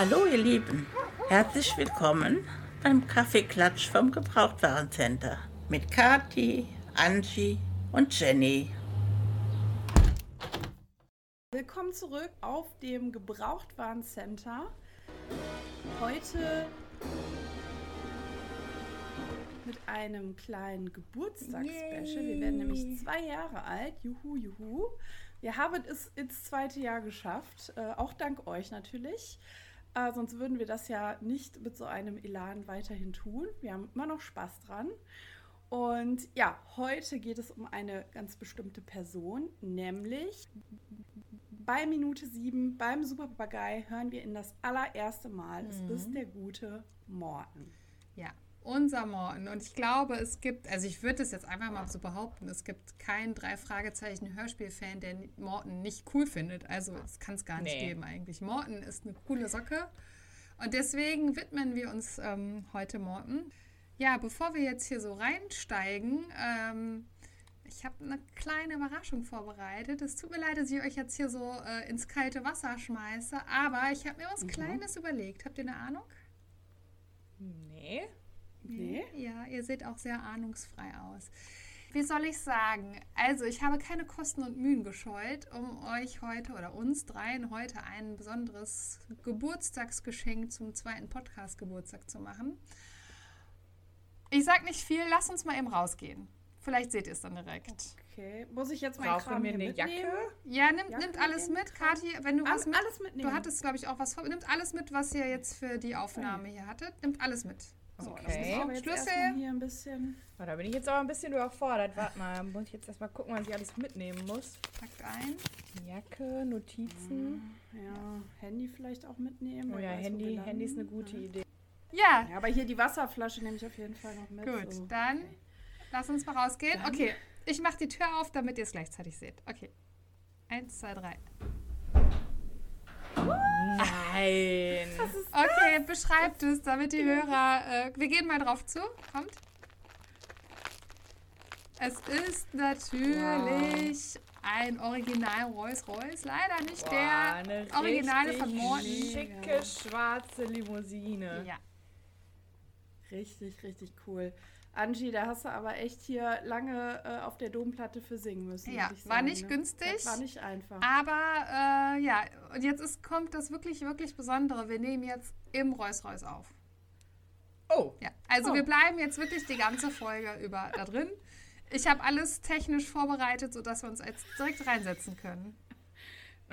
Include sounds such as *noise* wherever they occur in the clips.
Hallo ihr Lieben, herzlich willkommen beim Kaffeeklatsch vom Gebrauchtwarencenter mit Kati, Angie und Jenny. Willkommen zurück auf dem Gebrauchtwarencenter. Heute mit einem kleinen Geburtstagsspecial. Wir werden nämlich zwei Jahre alt. Juhu, juhu. Wir haben es ins zweite Jahr geschafft, äh, auch dank euch natürlich. Äh, sonst würden wir das ja nicht mit so einem Elan weiterhin tun. Wir haben immer noch Spaß dran. Und ja, heute geht es um eine ganz bestimmte Person, nämlich bei Minute 7 beim Superpapagei hören wir ihn das allererste Mal. Es ist der gute Morten. Ja, unser Morten. Und ich glaube, es gibt, also ich würde es jetzt einfach mal so behaupten, es gibt keinen drei Fragezeichen Hörspiel-Fan, der Morten nicht cool findet. Also es kann es gar nicht Nee. geben eigentlich. Morten ist eine coole Socke. Und deswegen widmen wir uns ähm, heute Morten. Ja, bevor wir jetzt hier so reinsteigen, ähm, ich habe eine kleine Überraschung vorbereitet. Es tut mir leid, dass ich euch jetzt hier so äh, ins kalte Wasser schmeiße, aber ich habe mir was Kleines überlegt. Habt ihr eine Ahnung? Nee. Nee? Ja, ihr seht auch sehr ahnungsfrei aus. Wie soll ich sagen? Also, ich habe keine Kosten und Mühen gescheut, um euch heute oder uns dreien heute ein besonderes Geburtstagsgeschenk zum zweiten Podcast-Geburtstag zu machen. Ich sag nicht viel, lasst uns mal eben rausgehen. Vielleicht seht ihr es dann direkt. Okay. Muss ich jetzt Brauchen Kram wir hier eine mitnehmen? Jacke? Ja, nimmt, Jacke nimmt alles mit. Kathi, wenn du All- was mit. alles mitnehmen. Du hattest, glaube ich, auch was vor. Nimmt alles mit, was ihr jetzt für die Aufnahme hier hattet. Nimmt alles mit. So, das Okay. jetzt Schlüssel. hier ein bisschen. Oh, da bin ich jetzt aber ein bisschen überfordert. Warte mal, muss ich jetzt erstmal gucken, was ich alles mitnehmen muss. Packt ein. Jacke, Notizen. Ja, Handy vielleicht auch mitnehmen. Oh ja, Handy, Handy ist eine gute Idee. Ja, Ja, aber hier die Wasserflasche nehme ich auf jeden Fall noch mit. Gut, so. dann Okay. lass uns mal rausgehen. Okay, ich mache die Tür auf, damit ihr es gleichzeitig seht. Okay. Eins, zwei, drei. Nein. Okay, beschreibt es, damit die Hörer. Äh, wir gehen mal drauf zu. Kommt. Es ist natürlich ein Original Rolls Royce. Leider nicht Boah, der Originale von Morten. Schicke schwarze Limousine. Ja. Richtig, richtig cool. Angie, da hast du aber echt hier lange äh, auf der Domplatte für singen müssen. Ja, ich war sagen, nicht ne? günstig. Das war nicht einfach. Aber äh, ja, und jetzt ist, kommt das wirklich, wirklich Besondere. Wir nehmen jetzt im Royce auf. Oh, Ja, also Oh. wir bleiben jetzt wirklich die ganze Folge über da drin. Ich habe alles technisch vorbereitet, sodass wir uns jetzt direkt reinsetzen können.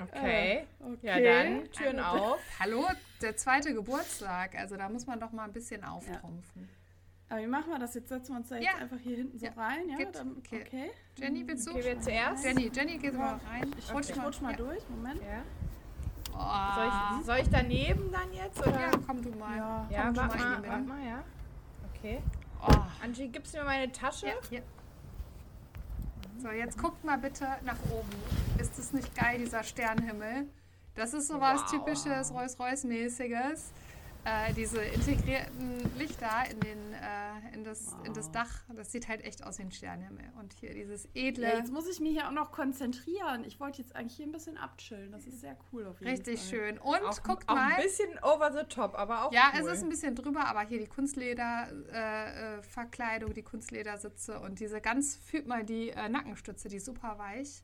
okay. okay. Ja, dann Türen auf. Hallo, der zweite Geburtstag. Also da muss man doch mal ein bisschen auftrumpfen. Aber wie machen wir das jetzt? Setzen wir uns da jetzt Ja. einfach hier hinten so Ja. rein? Ja, Geht. dann, Okay. okay. Jenny, willst du? Okay, wer zuerst? Jenny, Jenny, geht mal rein. Ich rutsch, ich rutsch mal ja. durch. Moment. Ja. Oh. Soll, ich, soll ich daneben dann jetzt? Oder? ja, komm du mal. Ja. Ja, Komm, warte mal warte mal, ja. Okay. Oh. Angie, gibst du mir meine Tasche? Ja. So, jetzt guckt mal bitte nach oben. Ist das nicht geil, dieser Sternenhimmel? Das ist sowas Wow. typisches Rolls-Royce-mäßiges. Äh, diese integrierten Lichter in, den, äh, in, das, in das Dach, das sieht halt echt aus wie ein Sternenhimmel. Und hier dieses edle, Ja, jetzt muss ich mich ja auch noch konzentrieren. Ich wollte jetzt eigentlich hier ein bisschen abchillen. Das ist sehr cool auf jeden richtig Fall. schön. Und Auch, guckt auch mal. ein bisschen over the top, aber auch Ja, cool. es ist ein bisschen drüber, aber hier die Kunstleder-Verkleidung, äh, Verkleidung, die Kunstledersitze und diese ganz, fühlt mal die äh, Nackenstütze, die ist super weich.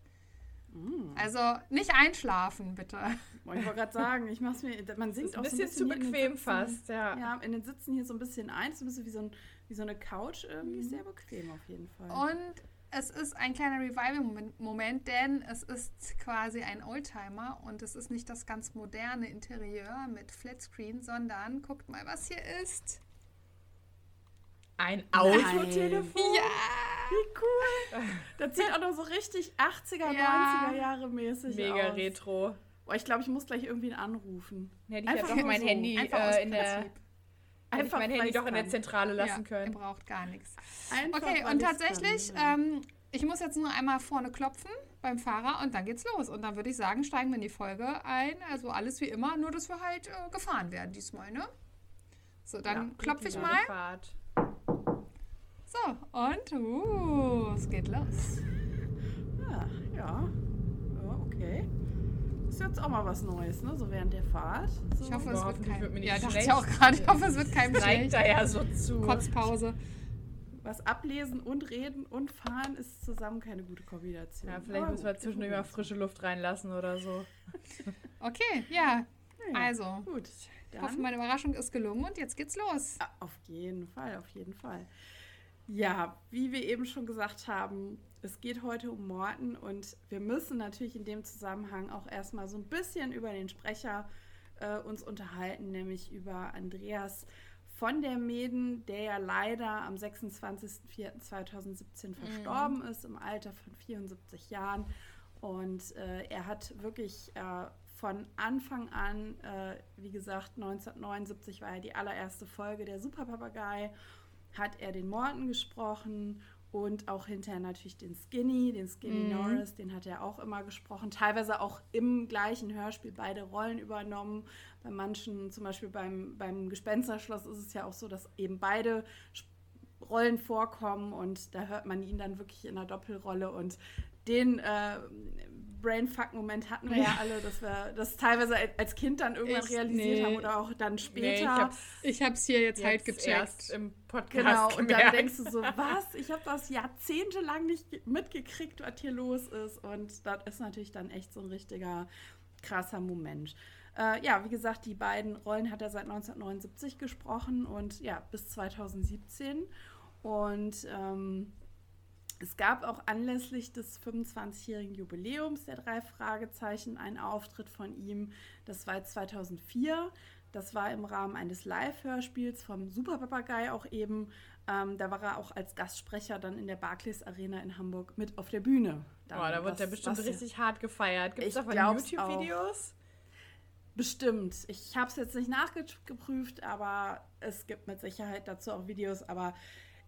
Mm. Also nicht einschlafen, bitte. Ich wollte gerade sagen, ich mach's mir, man singt ist auch ein so bisschen zu bequem Sitzen. fast, ja. Ja, in den Sitzen hier so ein bisschen ein, so ein bisschen wie so, ein, wie so eine Couch irgendwie, Mhm. sehr bequem auf jeden Fall. Und es ist ein kleiner Revival-Moment, denn es ist quasi ein Oldtimer und es ist nicht das ganz moderne Interieur mit Flatscreen, sondern guckt mal, was hier ist. Ein Autotelefon? Ja! Wie cool. Das sieht auch noch so richtig 80er, Ja. 90er Jahre mäßig Mega aus. retro. Boah, ich glaube, ich muss gleich irgendwen anrufen. Hätte ich Einfach mein so. Handy Einfach äh, in der, Einfach, mein Handy doch in der. Zentrale lassen Ja, ihr können. braucht gar nichts. Einfach, Okay, und tatsächlich, ähm, ich muss jetzt nur einmal vorne klopfen beim Fahrer und dann geht's los. Und dann würde ich sagen, steigen wir in die Folge ein. Also alles wie immer, nur dass wir halt äh, gefahren werden diesmal, ne? So, dann Ja, klopfe ich mal. Fahrt. So, und uh, es geht los. Ah, ja. ja, okay. ist jetzt auch mal was Neues, ne? So während der Fahrt. So. Ich hoffe, es wird Hoffentlich kein. wird mir nicht ja, dachte schlecht. ich auch gerade. Ich hoffe, es wird kein *laughs* schlecht. da ja so zu. Kotzpause. was ablesen und reden und fahren ist zusammen keine gute Kombination. Ja, vielleicht Aber müssen wir zwischendurch mal frische Luft reinlassen oder so. *laughs* Okay, ja. Ja, Also, Gut. ich hoffe, Dann, meine Überraschung ist gelungen und jetzt geht's los. Ja, auf jeden Fall, auf jeden Fall. Ja, wie wir eben schon gesagt haben, es geht heute um Morten und wir müssen natürlich in dem Zusammenhang auch erstmal so ein bisschen über den Sprecher äh, uns unterhalten, nämlich über Andreas von der Meden, der ja leider am 26.04.2017 verstorben ist, im Alter von 74 Jahren. Und äh, er hat wirklich äh, von Anfang an, äh, wie gesagt, 1979 war ja die allererste Folge der Superpapagei, hat er den Morton gesprochen und auch hinterher natürlich den Skinny, den Skinny Mhm. Norris, den hat er auch immer gesprochen, teilweise auch im gleichen Hörspiel beide Rollen übernommen. Bei manchen, zum Beispiel beim, beim Gespensterschloss, ist es ja auch so, dass eben beide Rollen vorkommen und da hört man ihn dann wirklich in einer Doppelrolle und den äh, Brainfuck-Moment hatten wir ja. alle, dass wir das teilweise als Kind dann irgendwann Ich- realisiert nee. haben oder auch dann später. Nee, ich hab's Ich hab's hier jetzt, halt jetzt gecheckt. erst im Podcast Genau, und dann gemerkt. denkst du so, *laughs* was? Ich habe das jahrzehntelang nicht ge- mitgekriegt, was hier los ist. Und das ist natürlich dann echt so ein richtiger krasser Moment. Äh, ja, wie gesagt, die beiden Rollen hat er seit 1979 gesprochen und ja, bis 2017. Und ähm, es gab auch anlässlich des 25-jährigen Jubiläums der drei Fragezeichen einen Auftritt von ihm. Das war jetzt 2004. Das war im Rahmen eines Live-Hörspiels vom Superpapagei auch eben. Ähm, da war er auch als Gastsprecher dann in der Barclays Arena in Hamburg mit auf der Bühne. Dann, Boah, da wird der bestimmt was- richtig hart gefeiert. Gibt es davon YouTube-Videos? Bestimmt. Ich habe es jetzt nicht nachgeprüft, aber es gibt mit Sicherheit dazu auch Videos. Aber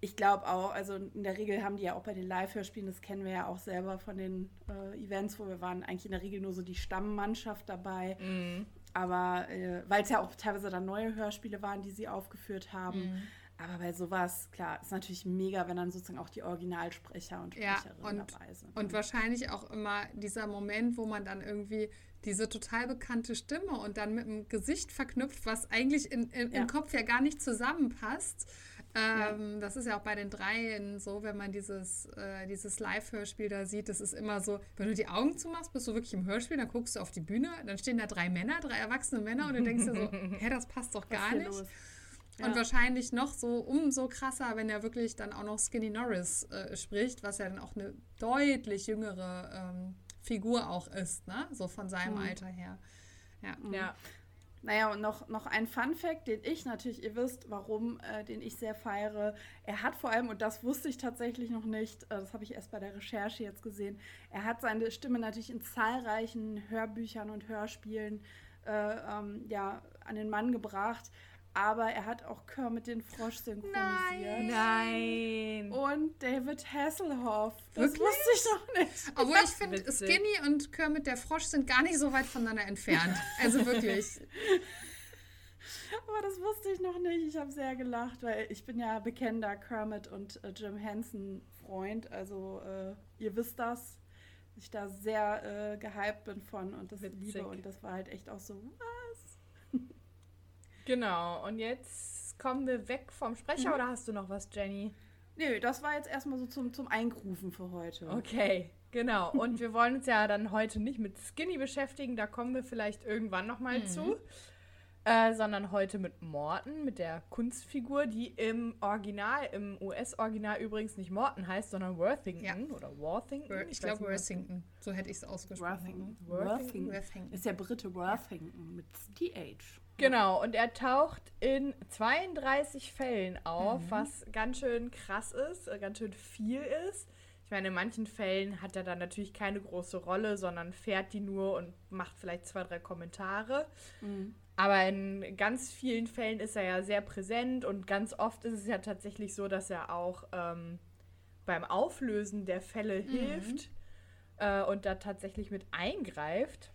ich glaube auch, also in der Regel haben die ja auch bei den Live-Hörspielen, das kennen wir ja auch selber von den äh, Events, wo wir waren, eigentlich in der Regel nur so die Stammmannschaft dabei. Mhm. Aber äh, weil es ja auch teilweise dann neue Hörspiele waren, die sie aufgeführt haben. Mhm. Aber bei sowas, klar, ist natürlich mega, wenn dann sozusagen auch die Originalsprecher und Ja, Sprecherinnen und- dabei sind. Und wahrscheinlich auch immer dieser Moment, wo man dann irgendwie diese total bekannte Stimme und dann mit einem Gesicht verknüpft, was eigentlich in, in, Ja. im Kopf ja gar nicht zusammenpasst. Ähm, Das ist ja auch bei den dreien so, wenn man dieses, äh, dieses Live-Hörspiel da sieht, das ist immer so, wenn du die Augen zumachst, bist du wirklich im Hörspiel, dann guckst du auf die Bühne, dann stehen da drei Männer, drei erwachsene Männer und du denkst dir so, *laughs* hä, das passt doch gar nicht. los? Und Ja. wahrscheinlich noch so umso krasser, wenn er wirklich dann auch noch Skinny Norris äh, spricht, was ja dann auch eine deutlich jüngere ähm, Figur auch ist, ne? So von seinem Mhm. Alter her. Ja. Ja. Naja, und noch, noch ein Fun-Fact, den ich natürlich, ihr wisst, warum, äh, den ich sehr feiere. Er hat vor allem, und das wusste ich tatsächlich noch nicht, äh, das habe ich erst bei der Recherche jetzt gesehen, er hat seine Stimme natürlich in zahlreichen Hörbüchern und Hörspielen äh, ähm, ja, an den Mann gebracht. Aber er hat auch Kermit den Frosch synchronisiert. Nein. Und David Hasselhoff. Das Wirklich? wusste ich noch nicht. Obwohl ich finde. Skinny und Kermit der Frosch sind gar nicht so weit voneinander entfernt. Also wirklich. *laughs* Aber das wusste ich noch nicht. Ich habe sehr gelacht, weil ich bin ja bekennender Kermit und äh, Jim Henson Freund. Also äh, ihr wisst das, dass ich da sehr äh, gehypt bin von und das Witzig. liebe. Und das war halt echt auch so, was? Genau, und jetzt kommen wir weg vom Sprecher oder hast du noch was, Jenny? Nö, das war jetzt erstmal so zum, zum Eingrufen für heute. Okay, genau. Und wir wollen uns ja dann heute nicht mit Skinny beschäftigen, da kommen wir vielleicht irgendwann nochmal zu. Äh, sondern heute mit Morton, mit der Kunstfigur, die im Original, im US-Original übrigens nicht Morton heißt, sondern Worthington oder Worthington. Ich weiß glaube Worthington. So hätte ich es ausgesprochen. Worthington. Worthington? Worthington. Worthington. Ist der Brite Worthington mit TH. Genau, und er taucht in 32 Fällen auf, was ganz schön krass ist, äh, ganz schön viel ist. Ich meine, in manchen Fällen hat er dann natürlich keine große Rolle, sondern fährt die nur und macht vielleicht zwei, drei Kommentare. Aber in ganz vielen Fällen ist er ja sehr präsent und ganz oft ist es ja tatsächlich so, dass er auch ähm, beim Auflösen der Fälle hilft äh, und da tatsächlich mit eingreift.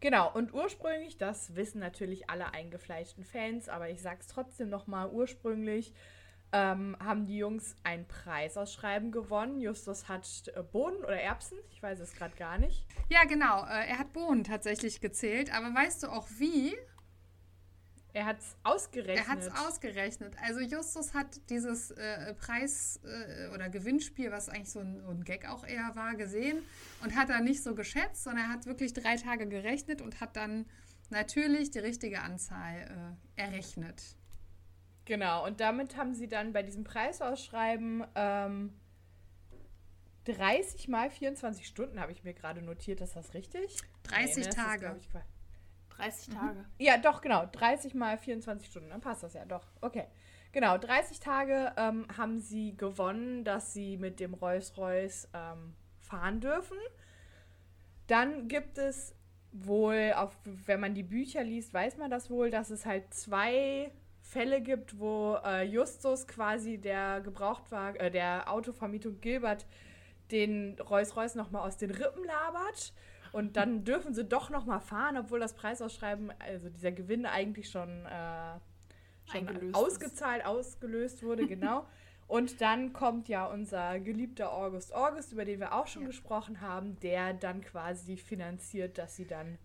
Genau, und ursprünglich, das wissen natürlich alle eingefleischten Fans, aber ich sag's trotzdem nochmal, ursprünglich ähm, haben die Jungs ein Preisausschreiben gewonnen. Justus hat äh, Bohnen oder Erbsen, ich weiß es gerade gar nicht. Ja, genau. Äh, er hat Bohnen tatsächlich gezählt. Aber weißt du auch wie? Er hat es ausgerechnet. Er hat es ausgerechnet. Also Justus hat dieses äh, Preis- äh, oder Gewinnspiel, was eigentlich so ein, so ein Gag auch eher war, gesehen und hat da nicht so geschätzt, sondern er hat wirklich drei Tage gerechnet und hat dann natürlich die richtige Anzahl äh, errechnet. Genau, und damit haben sie dann bei diesem Preisausschreiben ähm, 30 mal 24 Stunden, habe ich mir gerade notiert, ist das richtig? 30 Nee, ne, das ist, 30 Tage. Ja, doch, genau. 30 mal 24 Stunden. Dann passt das ja doch. Okay. Genau, 30 Tage ähm, haben sie gewonnen, dass sie mit dem Rolls-Royce ähm, fahren dürfen. Dann gibt es wohl, auf, wenn man die Bücher liest, weiß man das wohl, dass es halt zwei Fälle gibt, wo äh, Justus quasi der Gebrauchtwagen, äh, der Autovermietung Gilbert den Rolls-Royce nochmal aus den Rippen labert. Und dann dürfen sie doch nochmal fahren, obwohl das Preisausschreiben, also dieser Gewinn eigentlich schon, äh, schon ausgezahlt, ausgelöst wurde, *laughs* genau. Und dann kommt ja unser geliebter August August, über den wir auch schon gesprochen haben, der dann quasi finanziert, dass sie dann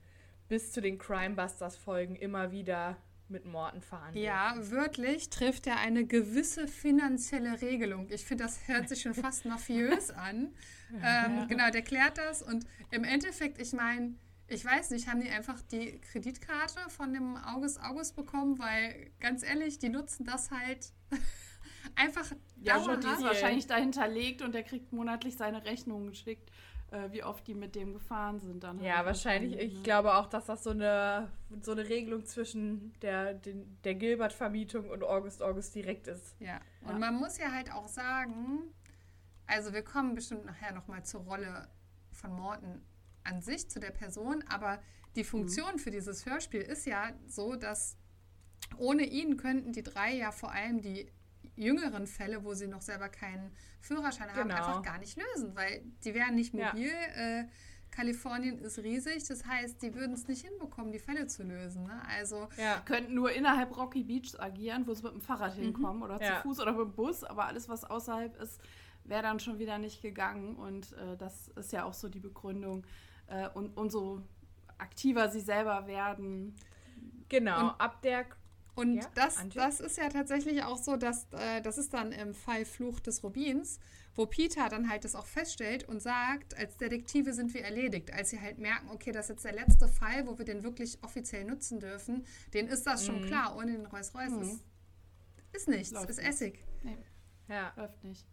bis zu den Crimebusters-Folgen immer wieder mit Morten fahren. Ja, wörtlich trifft er eine gewisse finanzielle Regelung. Ich finde, das hört sich schon fast mafiös *laughs* an. Ähm, genau, der klärt das und im Endeffekt, ich meine, ich weiß nicht, haben die einfach die Kreditkarte von dem August August bekommen, weil ganz ehrlich, die nutzen das halt *laughs* einfach Ja, schon, die ist wahrscheinlich dahinterlegt und der kriegt monatlich seine Rechnungen geschickt, äh, wie oft die mit dem gefahren sind. Dann Ja, halt. wahrscheinlich. Und, Ich ne? glaube auch, dass das so eine, so eine Regelung zwischen der, den, der Gilbert-Vermietung und August August direkt ist. Ja, und Ja. man muss ja halt auch sagen, also wir kommen bestimmt nachher nochmal zur Rolle von Morten an sich, zu der Person, aber die Funktion für dieses Hörspiel ist ja so, dass ohne ihn könnten die drei ja vor allem die jüngeren Fälle, wo sie noch selber keinen Führerschein haben, Genau. einfach gar nicht lösen, weil die wären nicht Ja. mobil. Äh, Kalifornien ist riesig, das heißt, die würden es nicht hinbekommen, die Fälle zu lösen. Ne? Also Ja. könnten nur innerhalb Rocky Beach agieren, wo sie mit dem Fahrrad hinkommen oder Ja. zu Fuß oder mit dem Bus, aber alles, was außerhalb ist, wäre dann schon wieder nicht gegangen. Und äh, das ist ja auch so die Begründung. Äh, und umso aktiver sie selber werden. Genau. Und- ab der. Und Ja, das, Antje? das ist ja tatsächlich auch so, dass äh, das ist dann im Fall Fluch des Rubins, wo Peter dann halt das auch feststellt und sagt, als Detektive sind wir erledigt. Als sie halt merken, okay, das ist jetzt der letzte Fall, wo wir den wirklich offiziell nutzen dürfen, denen ist das schon klar. Ohne den Rolls-Royce Mhm. ist, ist nichts, Läuft ist nicht. Essig. Nee, Ja. läuft nicht.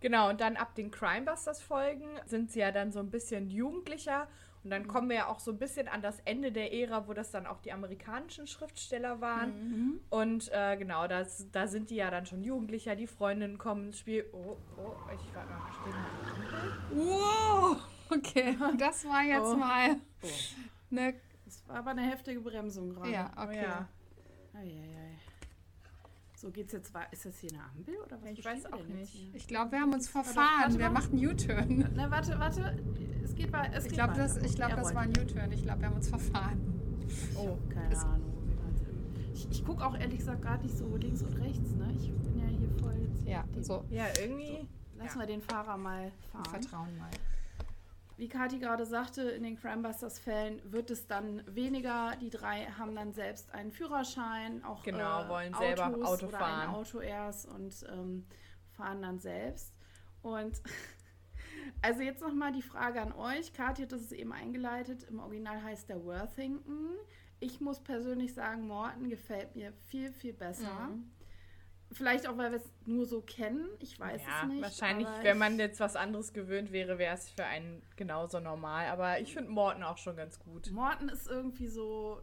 Genau. Und dann ab den Crimebusters-Folgen sind sie ja dann so ein bisschen jugendlicher. Und dann kommen wir ja auch so ein bisschen an das Ende der Ära, wo das dann auch die amerikanischen Schriftsteller waren. Mhm. Und äh, genau, das, da sind die ja dann schon jugendlicher. Die Freundinnen kommen ins Spiel. Oh, oh, ich war mal stehen. Wow, okay, *laughs* das war jetzt Oh. mal eine, Das war aber eine heftige Bremsung gerade. ja, Oh, okay. ja. Eieiei. So geht's jetzt weiter. Ist das hier eine Ampel oder was? Ich weiß wir auch nicht. hier? Ich glaube, wir haben uns warte verfahren. Wer mal. macht einen U-Turn? Na, warte, warte. Es geht weiter. Ich glaube, das, ich glaub, das war ein U-Turn. Ich glaube, wir haben uns verfahren. Oh, Keine Es- Ahnung. Ich, ich gucke auch ehrlich gesagt gar nicht so links und rechts. Ne? Ich bin ja hier voll jetzt. Ja, so. Ja, irgendwie. Lassen ja. wir den Fahrer mal fahren. Vertrauen mal. Wie Kathi gerade sagte, in den Crimebusters-Fällen wird es dann weniger. Die drei haben dann selbst einen Führerschein, auch Genau, äh, wollen selber Autos Auto oder fahren. ein Auto erst und ähm, fahren dann selbst. Und *laughs* also jetzt nochmal die Frage an euch. Kathi hat das eben eingeleitet. Im Original heißt der Worthington. Ich muss persönlich sagen, Morton gefällt mir viel, viel besser. Mhm. Vielleicht auch, weil wir es nur so kennen. Ich weiß ja, es nicht. wahrscheinlich, wenn man jetzt was anderes gewöhnt wäre, wäre es für einen genauso normal. Aber ich finde Morten auch schon ganz gut. Morton ist irgendwie so,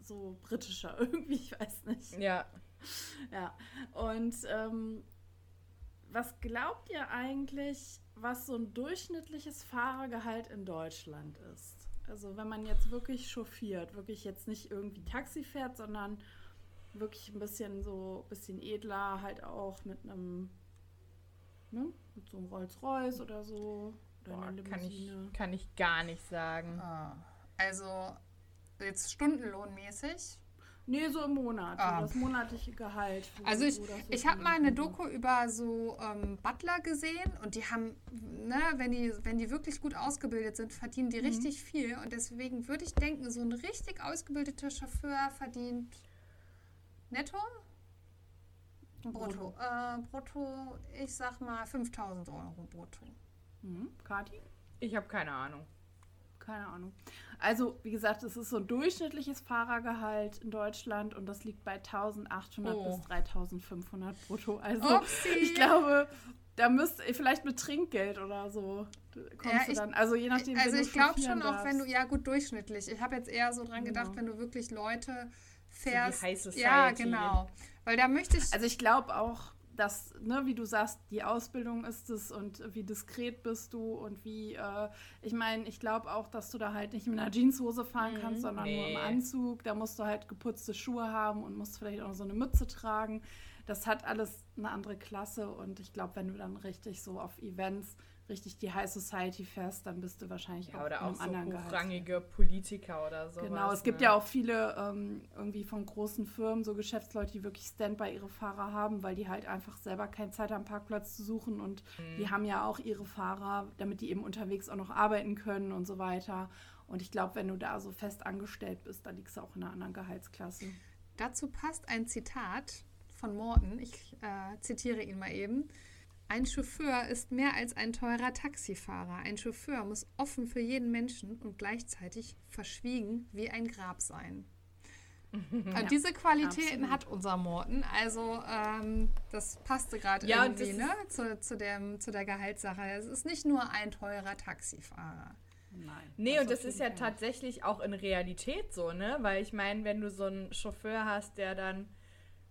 so britischer, *laughs* irgendwie, ich weiß nicht. Ja. Ja. Und ähm, was glaubt ihr eigentlich, was so ein durchschnittliches Fahrergehalt in Deutschland ist? Also wenn man jetzt wirklich chauffiert, wirklich jetzt nicht irgendwie Taxi fährt, sondern wirklich ein bisschen so, ein bisschen edler, halt auch mit einem, ne, mit so einem Rolls-Royce oder so. Oder Boah, einer kann, ich, kann ich gar nicht sagen. Also jetzt stundenlohnmäßig. Nee, so im Monat. Ah. So das monatliche Gehalt. Also ich, so ich habe mal eine. Doku über so ähm, Butler gesehen und die haben, ne, wenn die, wenn die wirklich gut ausgebildet sind, verdienen Mhm. die richtig viel. Und deswegen würde ich denken, so ein richtig ausgebildeter Chauffeur verdient netto? Brutto. Äh, brutto, ich sag mal 5000 Euro brutto. Mhm. Kathi? Ich habe keine Ahnung. Keine Ahnung. Also, wie gesagt, es ist so ein durchschnittliches Fahrergehalt in Deutschland und das liegt bei 1800 Oh. bis 3500 brutto. Also, Upsi. ich glaube, da müsst ihr vielleicht mit Trinkgeld oder so kommst Ja, du ich- dann. Also, je nachdem, Also wenn ich glaube schon auch, wenn du, darfst. ja gut, durchschnittlich. Ich habe jetzt eher so dran gedacht, Genau. wenn du wirklich Leute fährst. High Society. ja, genau. Weil da möchte ich, Also, ich glaube auch, dass, ne, wie du sagst, die Ausbildung ist es und wie diskret bist du und wie, äh, ich meine, ich glaube auch, dass du da halt nicht mit einer Jeanshose fahren kannst, sondern nur Nee. im Anzug. Da musst du halt geputzte Schuhe haben und musst vielleicht auch so eine Mütze tragen. Das hat alles eine andere Klasse und ich glaube, wenn du dann richtig so auf Events richtig die High Society fährst, dann bist du wahrscheinlich Ja, auch oder in auch einem so anderen Gehalt. hochrangige Politiker oder so. Genau, es gibt ja auch viele ähm, irgendwie von großen Firmen, so Geschäftsleute, die wirklich Standby ihre Fahrer haben, weil die halt einfach selber keine Zeit haben, Parkplatz zu suchen und die haben ja auch ihre Fahrer, damit die eben unterwegs auch noch arbeiten können und so weiter. Und ich glaube, wenn du da so fest angestellt bist, dann liegst du auch in einer anderen Gehaltsklasse. dazu passt ein Zitat von Morton. Ich äh, zitiere ihn mal eben. Ein Chauffeur ist mehr als ein teurer Taxifahrer. Ein Chauffeur muss offen für jeden Menschen und gleichzeitig verschwiegen wie ein Grab sein. *laughs* Und diese Qualitäten absolut. hat unser Morten. Also ähm, das passte gerade Ja, irgendwie ne? zu, zu, dem, zu der Gehaltssache. Es ist nicht nur ein teurer Taxifahrer. Nein. Nee, und das ist ja Fall. tatsächlich auch in Realität so, ne? Weil ich meine, wenn du so einen Chauffeur hast, der dann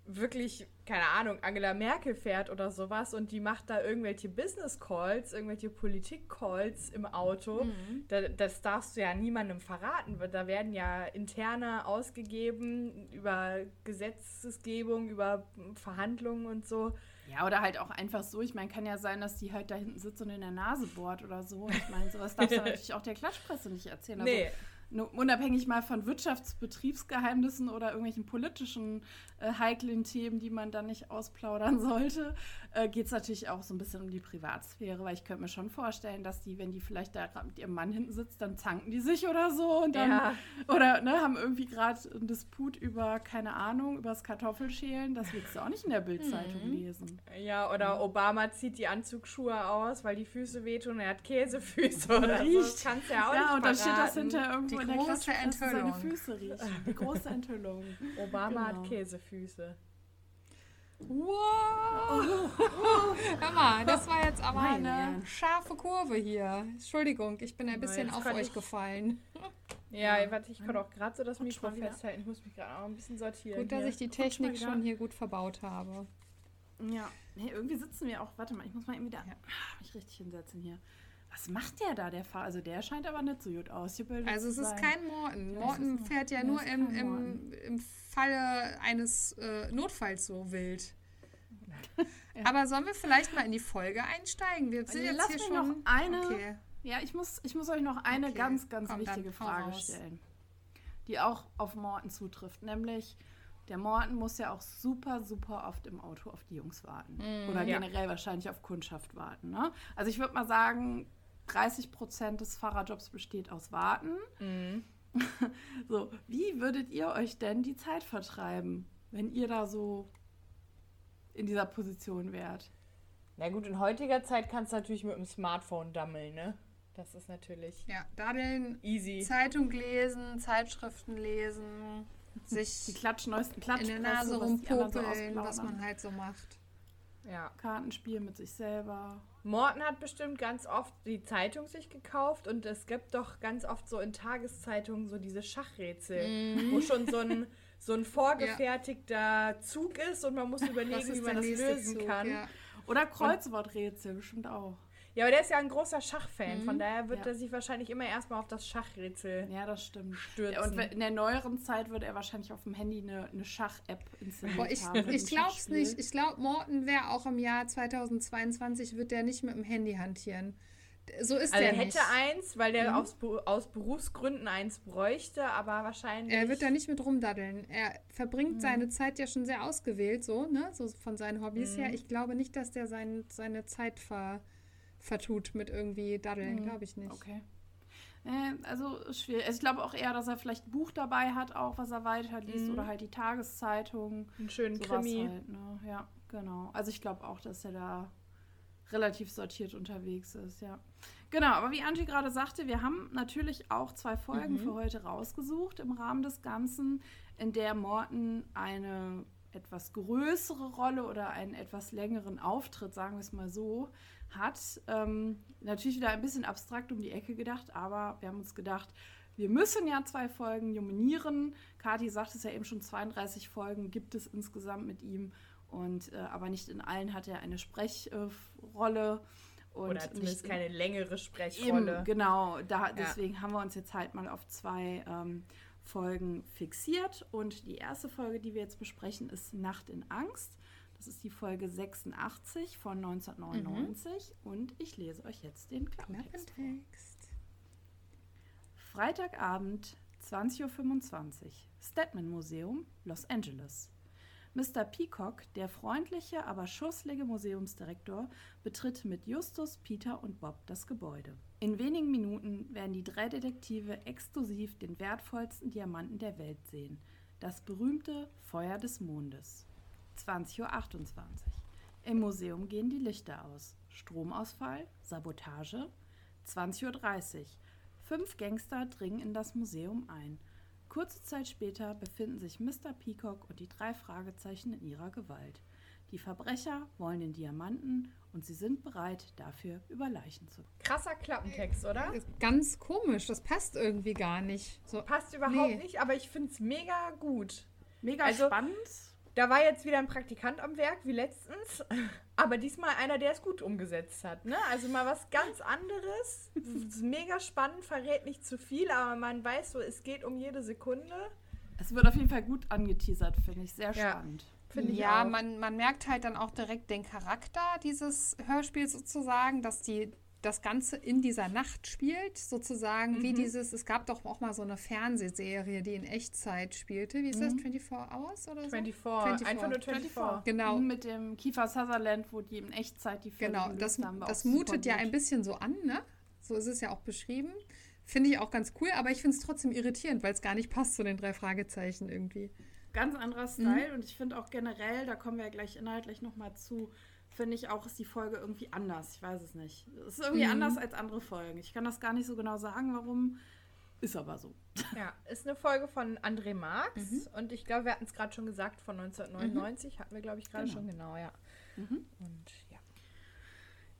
wirklich, keine Ahnung, Angela Merkel fährt oder sowas und die macht da irgendwelche Business Calls, irgendwelche Politik Calls im Auto, da, das darfst du ja niemandem verraten. weil Da werden ja interne ausgegeben über Gesetzesgebung, über Verhandlungen und so. Ja, oder halt auch einfach so. Ich meine, kann ja sein, dass die halt da hinten sitzt und in der Nase bohrt oder so. Ich meine, sowas darfst du *laughs* natürlich auch der Klatschpresse nicht erzählen. Also, Nee. Unabhängig mal von Wirtschaftsbetriebsgeheimnissen oder irgendwelchen politischen äh, heiklen Themen, die man dann nicht ausplaudern *laughs* sollte, äh, geht es natürlich auch so ein bisschen um die Privatsphäre, weil ich könnte mir schon vorstellen, dass die, wenn die vielleicht da mit ihrem Mann hinten sitzt, dann zanken die sich oder so und dann Ja. oder ne, haben irgendwie gerade einen Disput über, keine Ahnung, über das Kartoffelschälen. Das willst du auch nicht in der Bildzeitung lesen. Ja, oder Obama zieht die Anzugsschuhe aus, weil die Füße wehtun und er hat Käsefüße oder so. Das Riecht. kannst du ja auch Ja, nicht und dann steht das hinter irgendwo Die in der große seine Enthüllung. Füße riechen. Die große Enthüllung. Obama Genau. hat Käsefüße. Wow! Hör mal, das war jetzt aber Meine eine Herren. scharfe Kurve hier. Entschuldigung, ich bin ein bisschen jetzt auf euch ich- gefallen. Ja, warte, ich kann auch gerade so das Mikro schon festhalten. Ich muss mich gerade auch ein bisschen sortieren. Gut, dass hier. ich die Technik wieder. schon hier gut verbaut habe. Ja. Nee, irgendwie sitzen wir auch. Warte mal, ich muss mal eben wieder Ja. ah, mich richtig hinsetzen hier. Was macht der da, der Fahrer? Also der scheint aber nicht so gut ausgebildet Also es zu ist sein. kein Morten. Ja, Morten es ist fährt ja ja, nur es ist im, kein im, Morten. im Falle eines äh, Notfalls so wild. Ja. *laughs* Aber sollen wir vielleicht mal in die Folge einsteigen? Wir sind jetzt Lass hier schon. noch eine- Okay. Ja, ich muss, ich muss euch noch eine Okay, ganz, ganz komm, wichtige Frage raus. stellen, die auch auf Morten zutrifft. Nämlich, der Morten muss ja auch super, super oft im Auto auf die Jungs warten. Oder Ja. generell wahrscheinlich auf Kundschaft warten. Ne? Also ich würde mal sagen, 30 Prozent des Fahrerjobs besteht aus Warten. Mhm. *laughs* So, wie würdet ihr euch denn die Zeit vertreiben, wenn ihr da so in dieser Position wärt? Na gut, in heutiger Zeit kannst du natürlich mit dem Smartphone dammeln, ne? Das ist natürlich Ja, daddeln, easy. Zeitung lesen, Zeitschriften lesen, *laughs* Die sich klatschneuesten in Klatschpresse, der Nase anderen so rumpopeln, was man halt so macht. Ja. Kartenspiel mit sich selber. Morten hat bestimmt ganz oft die Zeitung sich gekauft und es gibt doch ganz oft so in Tageszeitungen so diese Schachrätsel, Mhm. wo schon so ein, so ein vorgefertigter Zug ist und man muss überlegen, wie man das lösen Zug? kann. Ja. Oder Kreuzworträtsel, bestimmt auch. Ja, aber der ist ja ein großer Schachfan, Mhm. von daher wird Ja. er sich wahrscheinlich immer erstmal auf das Schachrätsel Ja, das stimmt. stürzen. Ja, und in der neueren Zeit würde er wahrscheinlich auf dem Handy eine, eine Schach-App installiert Boah, ich haben. glaub's Schachspiel. nicht. Ich glaube, Morten wäre auch im Jahr 2022 wird der nicht mit dem Handy hantieren. So ist Also der er hätte nicht. eins, weil der aus, Be- aus Berufsgründen eins bräuchte, aber wahrscheinlich. Er wird da nicht mit rumdaddeln. Er verbringt seine Zeit ja schon sehr ausgewählt, so, ne? So von seinen Hobbys her. Ich glaube nicht, dass der sein, seine Zeit ver, vertut mit irgendwie Daddeln. Glaube ich nicht. Okay. Äh, also schwierig. Also ich glaube auch eher, dass er vielleicht ein Buch dabei hat, auch was er weiterliest oder halt die Tageszeitung. einen schönen Krimi. halt, ne? Ja, genau. Also ich glaube auch, dass er da relativ sortiert unterwegs ist, ja. Genau, aber wie Angie gerade sagte, wir haben natürlich auch zwei Folgen für heute rausgesucht im Rahmen des Ganzen, in der Morton eine etwas größere Rolle oder einen etwas längeren Auftritt, sagen wir es mal so, hat. Ähm, natürlich wieder ein bisschen abstrakt um die Ecke gedacht, aber wir haben uns gedacht, wir müssen ja zwei Folgen nominieren. Kathi sagt es ja eben schon, 32 Folgen gibt es insgesamt mit ihm. Und, äh, aber nicht in allen hat er eine Sprechrolle. und Oder zumindest nicht in- keine längere Sprechrolle. Eben, genau. Da, deswegen haben wir uns jetzt halt mal auf zwei ähm, Folgen fixiert. Und die erste Folge, die wir jetzt besprechen, ist Nacht in Angst. Das ist die Folge 86 von 1999. Und ich lese euch jetzt den Klappentext. Klappentext. Freitagabend, 20.25 Uhr, Stedman Museum, Los Angeles. Mr. Peacock, der freundliche, aber schusslige Museumsdirektor, betritt mit Justus, Peter und Bob das Gebäude. In wenigen Minuten werden die drei Detektive exklusiv den wertvollsten Diamanten der Welt sehen. Das berühmte Feuer des Mondes. 20.28 Uhr. Im Museum gehen die Lichter aus. Stromausfall, Sabotage. 20.30 Uhr. Fünf Gangster dringen in das Museum ein. Kurze Zeit später befinden sich Mr. Peacock und die drei Fragezeichen in ihrer Gewalt. Die Verbrecher wollen den Diamanten und sie sind bereit, dafür über Leichen zu. Krasser Klappentext, oder? Ist ganz komisch. Das passt irgendwie gar nicht. So, Passt überhaupt Nee. nicht, aber ich finde es mega gut. Mega Also- spannend. Da war jetzt wieder ein Praktikant am Werk, wie letztens. *laughs* Aber diesmal einer, der es gut umgesetzt hat. Ne? Also mal was ganz anderes. Mega spannend, verrät nicht zu viel, aber man weiß so, es geht um jede Sekunde. Es wird auf jeden Fall gut angeteasert, finde ich. Sehr Ja. spannend. Finde ich ja, auch. man, man merkt halt dann auch direkt den Charakter dieses Hörspiels sozusagen, dass die das Ganze in dieser Nacht spielt, sozusagen Mhm. wie dieses, es gab doch auch mal so eine Fernsehserie, die in Echtzeit spielte. Wie ist das? 24 Hours oder so? 24, einfach nur 24. Genau. Mit dem Kiefer Sutherland, wo die in Echtzeit die Fälle Genau, das, das mutet ja ein bisschen so an, ne? So ist es ja auch beschrieben. Finde ich auch ganz cool, aber ich finde es trotzdem irritierend, weil es gar nicht passt zu den drei Fragezeichen irgendwie. ganz anderer Mhm. Style und ich finde auch generell, da kommen wir ja gleich inhaltlich nochmal zu, finde ich auch, ist die Folge irgendwie anders. Ich weiß es nicht. Es ist irgendwie Mhm. anders als andere Folgen. Ich kann das gar nicht so genau sagen, warum. Ist aber so. *laughs* Ja, ist eine Folge von André Marx Mhm. und ich glaube, wir hatten es gerade schon gesagt, von 1999 hatten wir, glaube ich, gerade Genau. schon genau, ja. Mhm. Und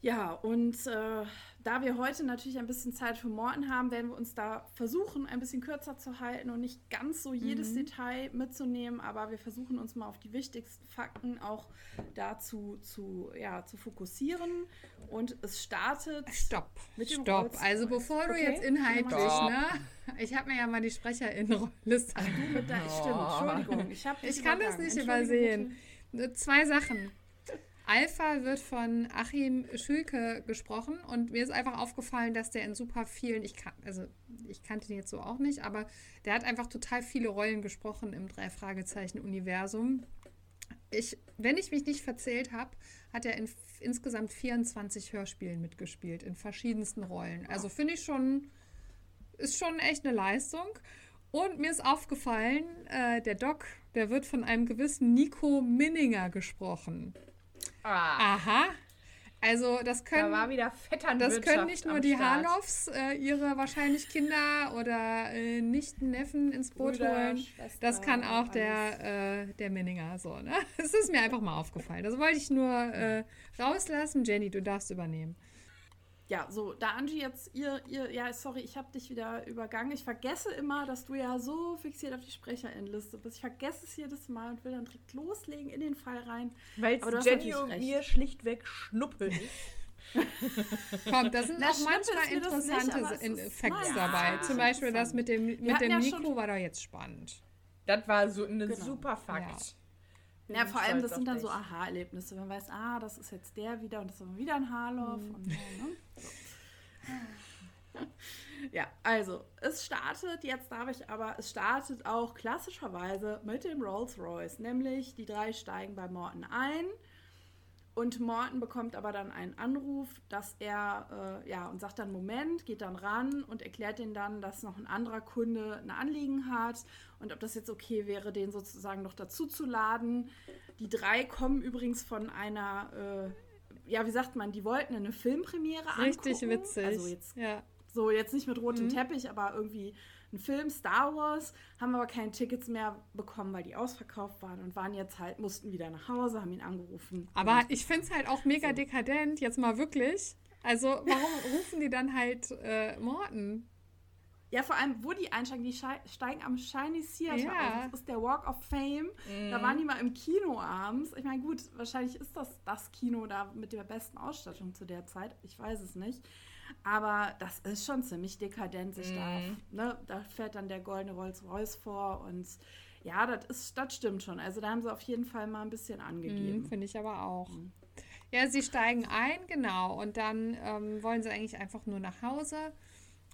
ja. Und äh, da wir heute natürlich ein bisschen Zeit für Morten haben, werden wir uns da versuchen, ein bisschen kürzer zu halten und nicht ganz so jedes Mhm. Detail mitzunehmen, aber wir versuchen uns mal auf die wichtigsten Fakten auch dazu zu, ja, zu fokussieren. Und es startet. Stopp. Mit dem Stopp. Rolls-Royce. Also bevor du Okay. jetzt inhaltlich, Stopp. ne? Ich habe mir ja mal die Sprecherinnenliste Du mit der, Stimmt, Entschuldigung. Ich, Ich kann das nicht übersehen. Zwei Sachen. Alpha wird von Achim Schülke gesprochen und mir ist einfach aufgefallen, dass der in super vielen, ich kann, also ich kannte ihn jetzt so auch nicht, aber der hat einfach total viele Rollen gesprochen im Drei-Fragezeichen-Universum. Ich, wenn ich mich nicht verzählt habe, hat er in insgesamt 24 Hörspielen mitgespielt, in verschiedensten Rollen. Also finde ich schon, ist schon echt eine Leistung. Und mir ist aufgefallen, äh, der Doc, der wird von einem gewissen Nico Minninger gesprochen. Ah, Aha. Also das da können, war wieder das können nicht nur die Start. Harloffs äh, ihre wahrscheinlich Kinder oder äh, Nichten, Neffen ins Boot Brüder, holen. Schwester, Das kann auch alles. der, äh, der Minninger so. Ne? *laughs* Es ist mir einfach mal aufgefallen. Das wollte ich nur äh, rauslassen. Jenny, du darfst übernehmen. Ja, so, da Angie jetzt, ihr, ihr, ja, sorry, ich habe dich wieder übergangen. Ich vergesse immer, dass du ja so fixiert auf die Sprecherinnenliste bist. Ich vergesse es jedes Mal und will dann direkt loslegen in den Fall rein. Weil Jenny und mir schlichtweg schnuppel ist. *laughs* Komm, da sind Na, auch manchmal nicht, interessante ist- Facts naja, dabei. Zum Beispiel das mit dem, mit dem ja Nico schon- war doch jetzt spannend. Das war so eine Genau. super Fakt. Bin Ja, vor allem, das sind dann so dich. Aha-Erlebnisse. Man weiß, ah, das ist jetzt der wieder und das ist wieder ein Harloff. Und, so, ne? so. *laughs* Ja, also es startet, jetzt darf ich aber, es startet auch klassischerweise mit dem Rolls Royce, nämlich die drei steigen bei Morton ein und Morton bekommt aber dann einen Anruf, dass er, äh, ja, und sagt dann, Moment, geht dann ran und erklärt ihnen dann, dass noch ein anderer Kunde ein Anliegen hat und ob das jetzt okay wäre, den sozusagen noch dazu zu laden. Die drei kommen übrigens von einer, äh, ja, wie sagt man, die wollten eine Filmpremiere Richtig angucken. witzig. Also jetzt ja. so, jetzt nicht mit rotem Mhm. Teppich, aber irgendwie ein Film, Star Wars, haben aber keine Tickets mehr bekommen, weil die ausverkauft waren und waren jetzt halt, mussten wieder nach Hause, haben ihn angerufen. Aber ich finde es halt auch mega So. dekadent, jetzt mal wirklich. Also, warum *laughs* rufen die dann halt äh, Morten? ja, vor allem, wo die einsteigen, die steigen am Shiny Theater Ja. auf. Das ist der Walk of Fame. Da waren die mal im Kino abends. Ich meine, gut, wahrscheinlich ist das das Kino da mit der besten Ausstattung zu der Zeit. Ich weiß es nicht. Aber das ist schon ziemlich dekadent, sich da, ne, da fährt dann der goldene Rolls-Royce vor und ja, das ist, das stimmt schon. Also da haben sie auf jeden Fall mal ein bisschen angegeben. Mhm, Finde ich aber auch. Ja, sie steigen ein, genau. Und dann ähm, wollen sie eigentlich einfach nur nach Hause.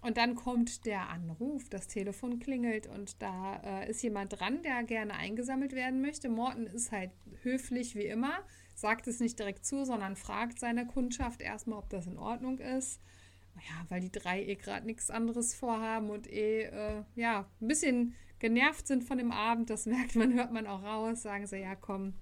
Und dann kommt der Anruf, das Telefon klingelt und da äh, ist jemand dran, der gerne eingesammelt werden möchte. Morten ist halt höflich wie immer, sagt es nicht direkt zu, sondern fragt seine Kundschaft erstmal, ob das in Ordnung ist. Ja, weil die drei eh gerade nichts anderes vorhaben und eh, äh, ja, ein bisschen genervt sind von dem Abend. Das *laughs* merkt man, hört man auch raus. Sagen sie, ja, komm,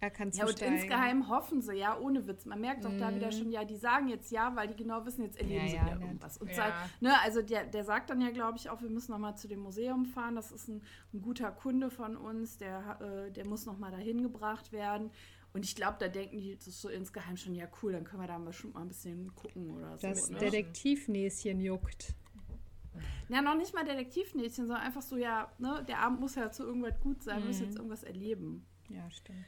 er kann Ja, und zusteigen. insgeheim hoffen sie, ja, ohne Witz. Man merkt doch da wieder schon, ja, die sagen jetzt ja, weil die genau wissen, jetzt erleben Mhm. Ja, sie ja, wieder ja. irgendwas. Und Ja. sei, ne, also der, der sagt dann ja, glaube ich, auch, wir müssen noch mal zu dem Museum fahren. Das ist ein, ein guter Kunde von uns, der, äh, der muss noch mal dahin gebracht werden. Und ich glaube, da denken die das ist so insgeheim schon, ja, cool, dann können wir da bestimmt mal ein bisschen gucken oder so. Das ne? Detektivnäschen juckt. Ja, noch nicht mal Detektivnäschen, sondern einfach so, ja, ne, der Abend muss ja zu irgendwas gut sein, wir müssen Mhm. jetzt irgendwas erleben. Ja, stimmt.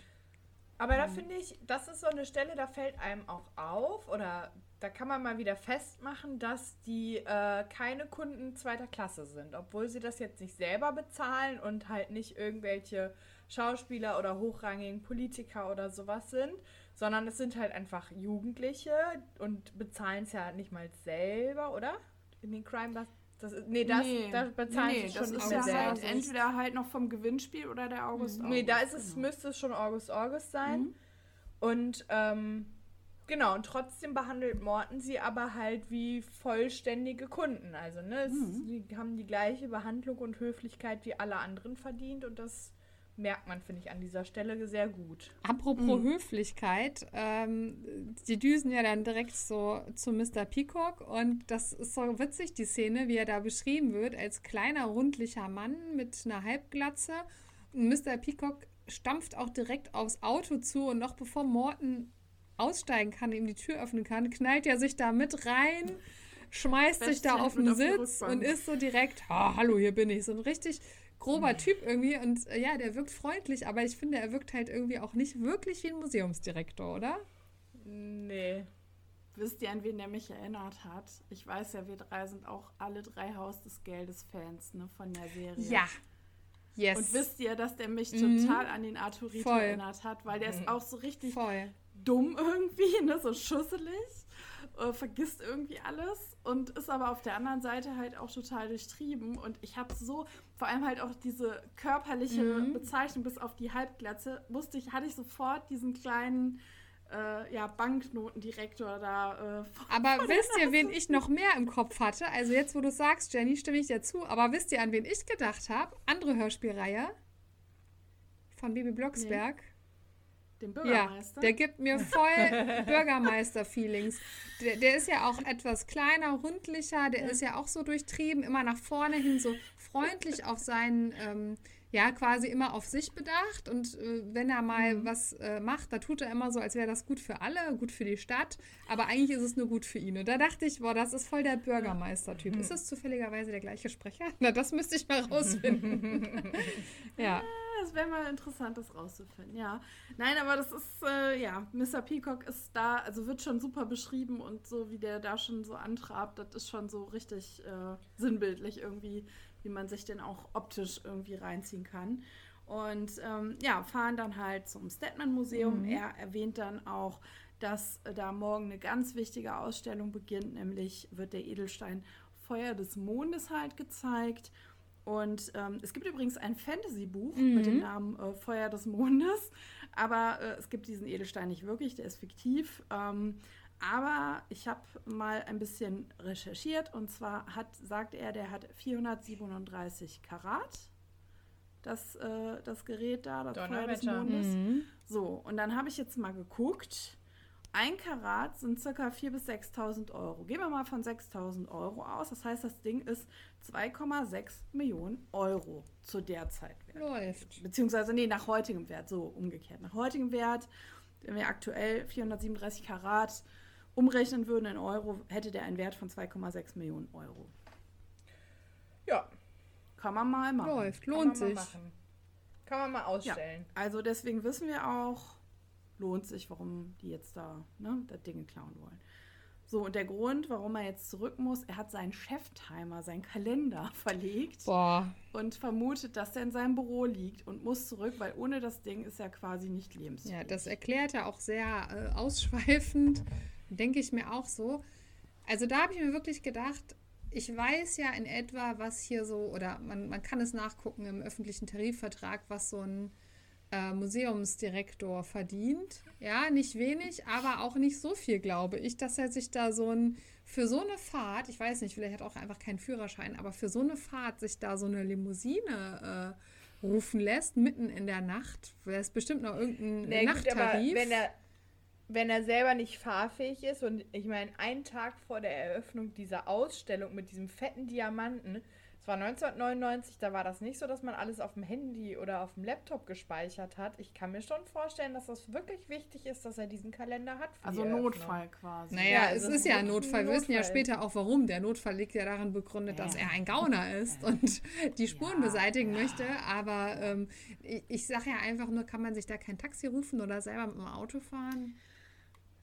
Aber da finde ich, das ist so eine Stelle, da fällt einem auch auf oder da kann man mal wieder festmachen, dass die äh, keine Kunden zweiter Klasse sind, obwohl sie das jetzt nicht selber bezahlen und halt nicht irgendwelche Schauspieler oder hochrangigen Politiker oder sowas sind, sondern es sind halt einfach Jugendliche und bezahlen es ja nicht mal selber, oder? In den Crime Bus. Das ist, nee, das, da bezahlen nee, sie nee, schon das ist ja selber. halt entweder halt noch vom Gewinnspiel oder der August. Nee, da ist August, es, genau. müsste es schon August August sein. Mhm. Und ähm, genau, und trotzdem behandelt Morten sie aber halt wie vollständige Kunden. Also, ne, es, Mhm. sie haben die gleiche Behandlung und Höflichkeit wie alle anderen verdient und das merkt man, finde ich, an dieser Stelle sehr gut. Apropos Mhm. Höflichkeit, ähm, die düsen ja dann direkt so zu Mr. Peacock und das ist so witzig, die Szene, wie er da beschrieben wird, als kleiner, rundlicher Mann mit einer Halbglatze. Und Mr. Peacock stampft auch direkt aufs Auto zu und noch bevor Morton aussteigen kann, ihm die Tür öffnen kann, knallt er sich da mit rein, schmeißt sich Setzt da sich auf den Sitz und ist so direkt, "Ah, hallo, hier bin ich. So ein richtig grober Typ irgendwie und äh, ja, der wirkt freundlich, aber ich finde, er wirkt halt irgendwie auch nicht wirklich wie ein Museumsdirektor, oder? Nee. Wisst ihr, an wen der mich erinnert hat? Ich weiß ja, wir drei sind auch alle drei Haus des Geldes Fans ne, von der Serie. Yes. Und wisst ihr, dass der mich Mhm. total an den Arturito Voll. erinnert hat, weil der ist auch so richtig Voll. dumm irgendwie, ne, so schusselig, äh, vergisst irgendwie alles und ist aber auf der anderen Seite halt auch total durchtrieben. Und ich habe so, vor allem halt auch diese körperliche Mhm. Bezeichnung bis auf die Halbglatze, musste ich, hatte ich sofort diesen kleinen äh, ja, Banknotendirektor da äh, Aber wisst ihr, wen ich noch mehr im Kopf hatte? Also jetzt, wo du sagst, Jenny, stimme ich dir zu. Aber wisst ihr, an wen ich gedacht habe? Andere Hörspielreihe von Bibi Blocksberg. dem Ja, Bürgermeister. der gibt mir voll *laughs* Bürgermeister-Feelings. Der, der ist ja auch etwas kleiner, rundlicher, der ist ja auch so durchtrieben, immer nach vorne hin, so freundlich auf seinen, ähm, ja, quasi immer auf sich bedacht. Und äh, wenn er mal Mhm. was äh, macht, da tut er immer so, als wäre das gut für alle, gut für die Stadt. Aber eigentlich ist es nur gut für ihn. Und da dachte ich, boah, das ist voll der Bürgermeister-Typ. Ist das zufälligerweise der gleiche Sprecher? *laughs* Na, das müsste ich mal rausfinden. *laughs* ja. Das wäre mal interessant, das rauszufinden, ja. Nein, aber das ist, äh, ja, Mr. Peacock ist da, also wird schon super beschrieben und so, wie der da schon so antrabt, das ist schon so richtig äh, sinnbildlich irgendwie, wie man sich den auch optisch irgendwie reinziehen kann. Und ähm, ja, fahren dann halt zum Statman-Museum. Er erwähnt dann auch, dass da morgen eine ganz wichtige Ausstellung beginnt, nämlich wird der Edelstein Feuer des Mondes halt gezeigt. Und ähm, es gibt übrigens ein Fantasy-Buch Mhm. mit dem Namen äh, Feuer des Mondes, aber äh, es gibt diesen Edelstein nicht wirklich, der ist fiktiv. Ähm, aber ich habe mal ein bisschen recherchiert und zwar hat, sagt er, der hat 437 Karat. Das, äh, das Gerät da, das Feuer des. Mondes. Mhm. So, und dann habe ich jetzt mal geguckt. Ein Karat sind ca. 4.000 bis 6.000 Euro. Gehen wir mal von 6.000 Euro aus. Das heißt, das Ding ist 2,6 Millionen Euro zu der Zeit wert. Läuft. Beziehungsweise, nee, nach heutigem Wert, so umgekehrt. Nach heutigem Wert, wenn wir aktuell 437 Karat umrechnen würden in Euro, hätte der einen Wert von 2,6 Millionen Euro. Ja, Kann man mal machen. Läuft. kann Lohnt man mal sich. machen. Kann man mal ausstellen. Also deswegen wissen wir auch, lohnt sich, warum die jetzt da ne, das Ding klauen wollen. So, und der Grund, warum er jetzt zurück muss, er hat seinen Cheftimer, seinen Kalender *laughs* verlegt Boah. und vermutet, dass er in seinem Büro liegt und muss zurück, weil ohne das Ding ist er quasi nicht lebensfähig. Ja, das erklärt er auch sehr äh, ausschweifend. Denke ich mir auch so. Also da habe ich mir wirklich gedacht, ich weiß ja in etwa, was hier so, oder man, man kann es nachgucken im öffentlichen Tarifvertrag, was so ein äh, Museumsdirektor verdient. Ja, nicht wenig, aber auch nicht so viel, glaube ich, dass er sich da so ein, für so eine Fahrt, ich weiß nicht, vielleicht hat er auch einfach keinen Führerschein, aber für so eine Fahrt sich da so eine Limousine äh, rufen lässt, mitten in der Nacht. Wäre es bestimmt noch irgendein Nee, gut, Nachttarif. wenn er, wenn er selber nicht fahrfähig ist und ich meine, einen Tag vor der Eröffnung dieser Ausstellung mit diesem fetten Diamanten, es war 1999, da war das nicht so, dass man alles auf dem Handy oder auf dem Laptop gespeichert hat. Ich kann mir schon vorstellen, dass das wirklich wichtig ist, dass er diesen Kalender hat. Für also. Notfall quasi. Naja, Ja, es also ist ja ein ein Notfall. Wir wissen ja Notfall. später auch warum. Der Notfall liegt ja darin begründet, dass er ein Gauner ist und *laughs* die Spuren Ja, beseitigen möchte. Aber ähm, ich, ich sage ja einfach nur, kann man sich da kein Taxi rufen oder selber mit dem Auto fahren?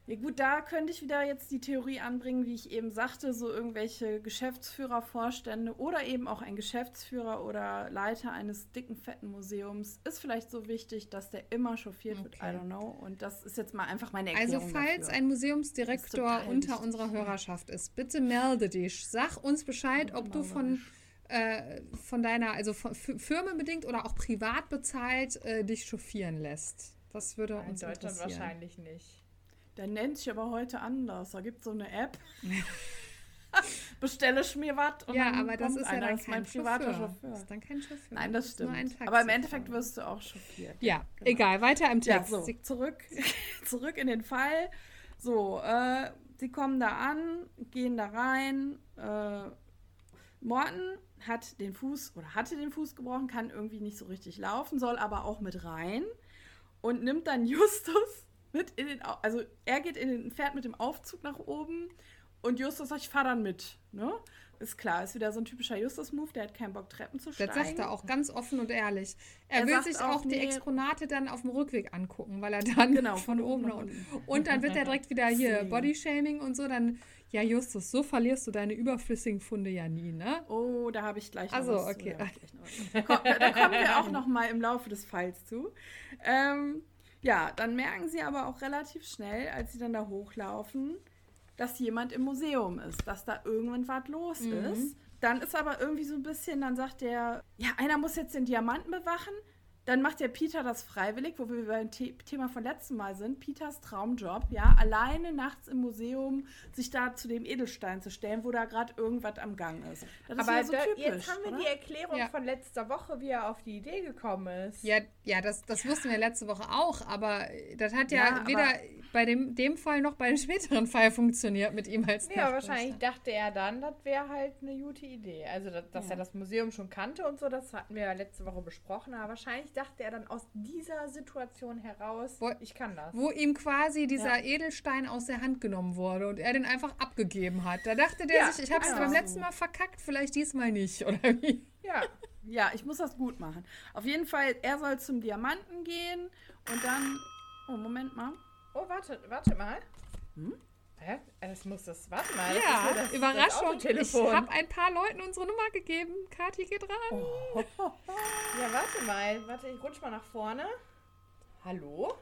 Ja gut, da könnte ich wieder jetzt die Theorie anbringen, wie ich eben sagte, so irgendwelche Geschäftsführer, Vorstände oder eben auch ein Geschäftsführer oder Leiter eines dicken, fetten Museums ist vielleicht so wichtig, dass der immer chauffiert wird. I Okay. don't know. Und das ist jetzt mal einfach meine Also Erklärung falls dafür. ein Museumsdirektor unter wichtig, unserer. Hörerschaft ist, bitte melde dich. Sag uns Bescheid, ob du von, äh, von deiner, also von F- firmenbedingt oder auch privat bezahlt, äh, dich chauffieren lässt. Das würde In uns Deutschland interessieren. wahrscheinlich nicht. Der nennt sich aber heute anders. Da gibt es so eine App. *laughs* Bestelle ich mir was und Ja, dann aber das kommt ist ja einer. dann Das ist mein kein privater Chauffeur. Chauffeur. Das ist dann kein Chauffeur. Nein, das stimmt. Aber im. Endeffekt wirst du auch chauffiert. Ja, genau. egal, weiter im Ja, Text. so, Sie- zurück, *laughs* zurück in den Fall. So, äh, sie kommen da an, gehen da rein. Äh, Morten hat den Fuß oder hatte den Fuß gebrochen, kann irgendwie nicht so richtig laufen, soll aber auch mit rein und nimmt dann Justus mit in den, also er geht in den, fährt mit dem Aufzug nach oben und Justus sagt, ich fahr dann mit, ne? Ist klar, ist wieder so ein typischer Justus-Move, der hat keinen Bock, Treppen zu steigen. Das sagt er auch ganz offen und ehrlich. Er, Er will sich auch, auch die nee. Exponate dann auf dem Rückweg angucken, weil er dann Genau, von, von oben nach unten. Und dann wird er direkt wieder hier. Bodyshaming und so. Dann, ja, Justus, so verlierst du deine überflüssigen Funde ja nie, ne? Oh, da habe ich gleich noch Ach so, was okay. zu. Da, noch da kommen wir auch noch mal im Laufe des Falls zu. Ähm, ja, dann merken sie aber auch relativ schnell, als sie dann da hochlaufen, dass jemand im Museum ist, dass da irgendwann was los Mhm. ist. Dann ist aber irgendwie so ein bisschen, dann sagt der, ja, einer muss jetzt den Diamanten bewachen. Dann macht der Peter das freiwillig, wo wir beim The Thema von letztem Mal sind. Peters Traumjob, ja, alleine nachts im Museum sich da zu dem Edelstein zu stellen, wo da gerade irgendwas am Gang ist. Das ist Aber wieder so da, typisch, jetzt haben wir oder? die Erklärung Ja. von letzter Woche, wie er auf die Idee gekommen ist. Ja, ja das, das wussten wir letzte Woche auch, aber das hat ja, Ja, weder bei dem, dem Fall noch bei dem späteren Fall funktioniert mit ihm als Ja, wahrscheinlich dachte er dann, das wäre halt eine gute Idee. Also, dass, dass Ja. er das Museum schon kannte und so, das hatten wir ja letzte Woche besprochen. Aber wahrscheinlich dachte er dann aus dieser Situation heraus, Wo- ich kann das. Wo ihm quasi dieser Edelstein aus der Hand genommen wurde und er den einfach abgegeben hat. Da dachte der Ja, sich, ich habe es genau. beim letzten Mal verkackt, vielleicht diesmal nicht, *laughs* oder wie? Ja, Ja, ich muss das gut machen. Auf jeden Fall, er soll zum Diamanten gehen und dann. Oh, Moment mal. oh, warte, warte mal. Hä? Das muss das, warte mal. das Ja, das, Überraschung. Das ich habe ein paar Leuten unsere Nummer gegeben. Kathi geht ran. Ja, warte mal. Warte, ich rutsch mal nach vorne. Hallo?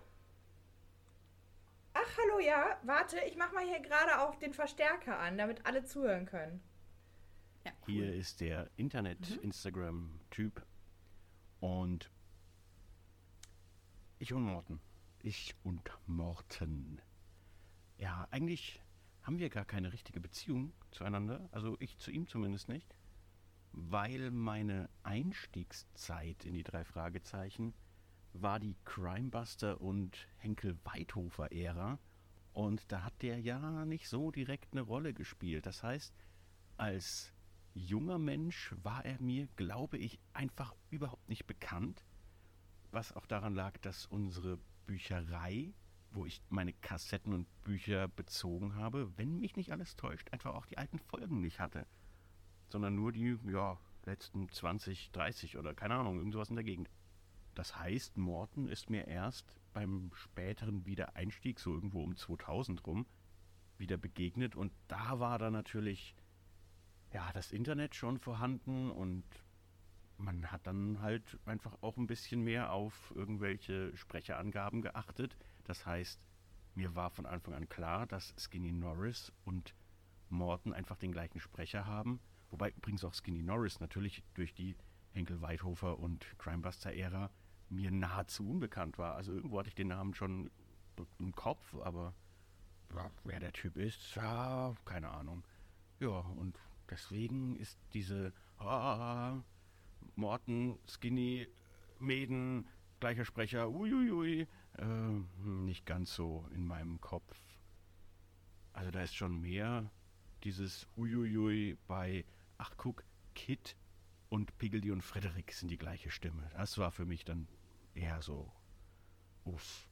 Ach, hallo, Oh ja, warte, ich mach mal hier gerade auch den Verstärker an, damit alle zuhören können. Ja, cool. Hier ist der Internet-Instagram-Typ und ich und Morten. Ich und Morten. Ja, eigentlich haben wir gar keine richtige Beziehung zueinander. Also ich zu ihm zumindest nicht. Weil meine Einstiegszeit in die drei Fragezeichen war die Crimebuster und Henkel Weithofer Ära. Und da hat der ja nicht so direkt eine Rolle gespielt. Das heißt, als junger Mensch war er mir, glaube ich, einfach überhaupt nicht bekannt was auch daran lag, dass unsere Bücherei, wo ich meine Kassetten und Bücher bezogen habe, wenn mich nicht alles täuscht, einfach auch die alten Folgen nicht hatte. Sondern nur die, ja, letzten 20, 30 oder keine Ahnung, irgendwas in der Gegend. Das heißt, Morten ist mir erst beim späteren Wiedereinstieg, so irgendwo um 2000 rum, wieder begegnet und da war dann natürlich ja das Internet schon vorhanden und man hat dann halt einfach auch ein bisschen mehr auf irgendwelche Sprecherangaben geachtet. Das heißt, mir war von Anfang an klar, dass Skinny Norris und Morton einfach den gleichen Sprecher haben. Wobei übrigens auch Skinny Norris natürlich durch die Henkel Weidhofer und Crimebuster-Ära mir nahezu unbekannt war. Also irgendwo hatte ich den Namen schon im Kopf, aber ja, wer der Typ ist, ja, keine Ahnung. Ja, und deswegen ist diese ah, Morten, Skinny, Mäden, gleicher Sprecher, uiuiui, ganz so in meinem Kopf. Also da ist schon mehr dieses uiuiui bei, ach guck, Kit und Piggledy und Frederik sind die gleiche Stimme. Das war für mich dann eher so, uff.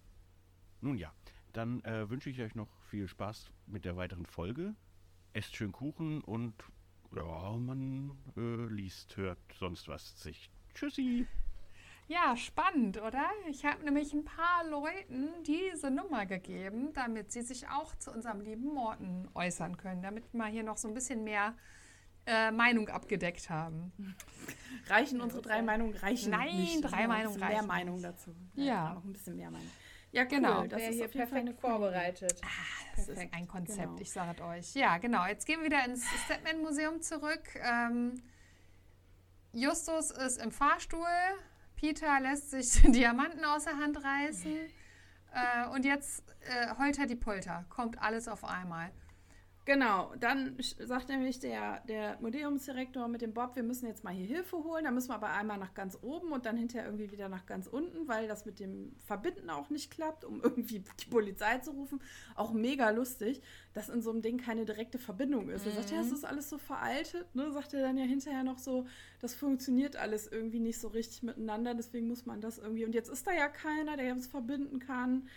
Nun ja, dann äh, wünsche ich euch noch viel Spaß mit der weiteren Folge. Esst schön Kuchen und ja, man äh, liest, hört sonst was sich. Tschüssi. Ja, spannend, oder? Ich habe nämlich ein paar Leuten diese Nummer gegeben, damit sie sich auch zu unserem lieben Morten äußern können, damit wir hier noch so ein bisschen mehr äh, Meinung abgedeckt haben. Reichen unsere drei Meinungen? Reichen Nein, nicht. drei Meinungen reichen. Mehr Meinung dazu. Ja. Noch ein bisschen mehr Meinung. Ja, genau. Das ist hier perfekt vorbereitet. Ah, das Perfekt. ist ein Konzept, genau. ich sage es euch. Ja, genau. Jetzt gehen wir wieder ins Statman-Museum zurück. Ähm, Justus ist im Fahrstuhl. Peter lässt sich *laughs* Diamanten aus der Hand reißen. Äh, und jetzt äh, holter die Polter. Kommt alles auf einmal. Genau, dann sagt nämlich der, der Museumsdirektor mit dem Bob, wir müssen jetzt mal hier Hilfe holen. Da müssen wir aber einmal nach ganz oben und dann hinterher irgendwie wieder nach ganz unten, weil das mit dem Verbinden auch nicht klappt, um *laughs* irgendwie die Polizei zu rufen. Auch mega lustig, dass in so einem Ding keine direkte Verbindung ist. Mhm. Er sagt, ja, es ist alles so veraltet, ne? Sagt er dann ja hinterher noch so, das funktioniert alles irgendwie nicht so richtig miteinander, deswegen muss man das irgendwie. Und jetzt ist da ja keiner, der es verbinden kann.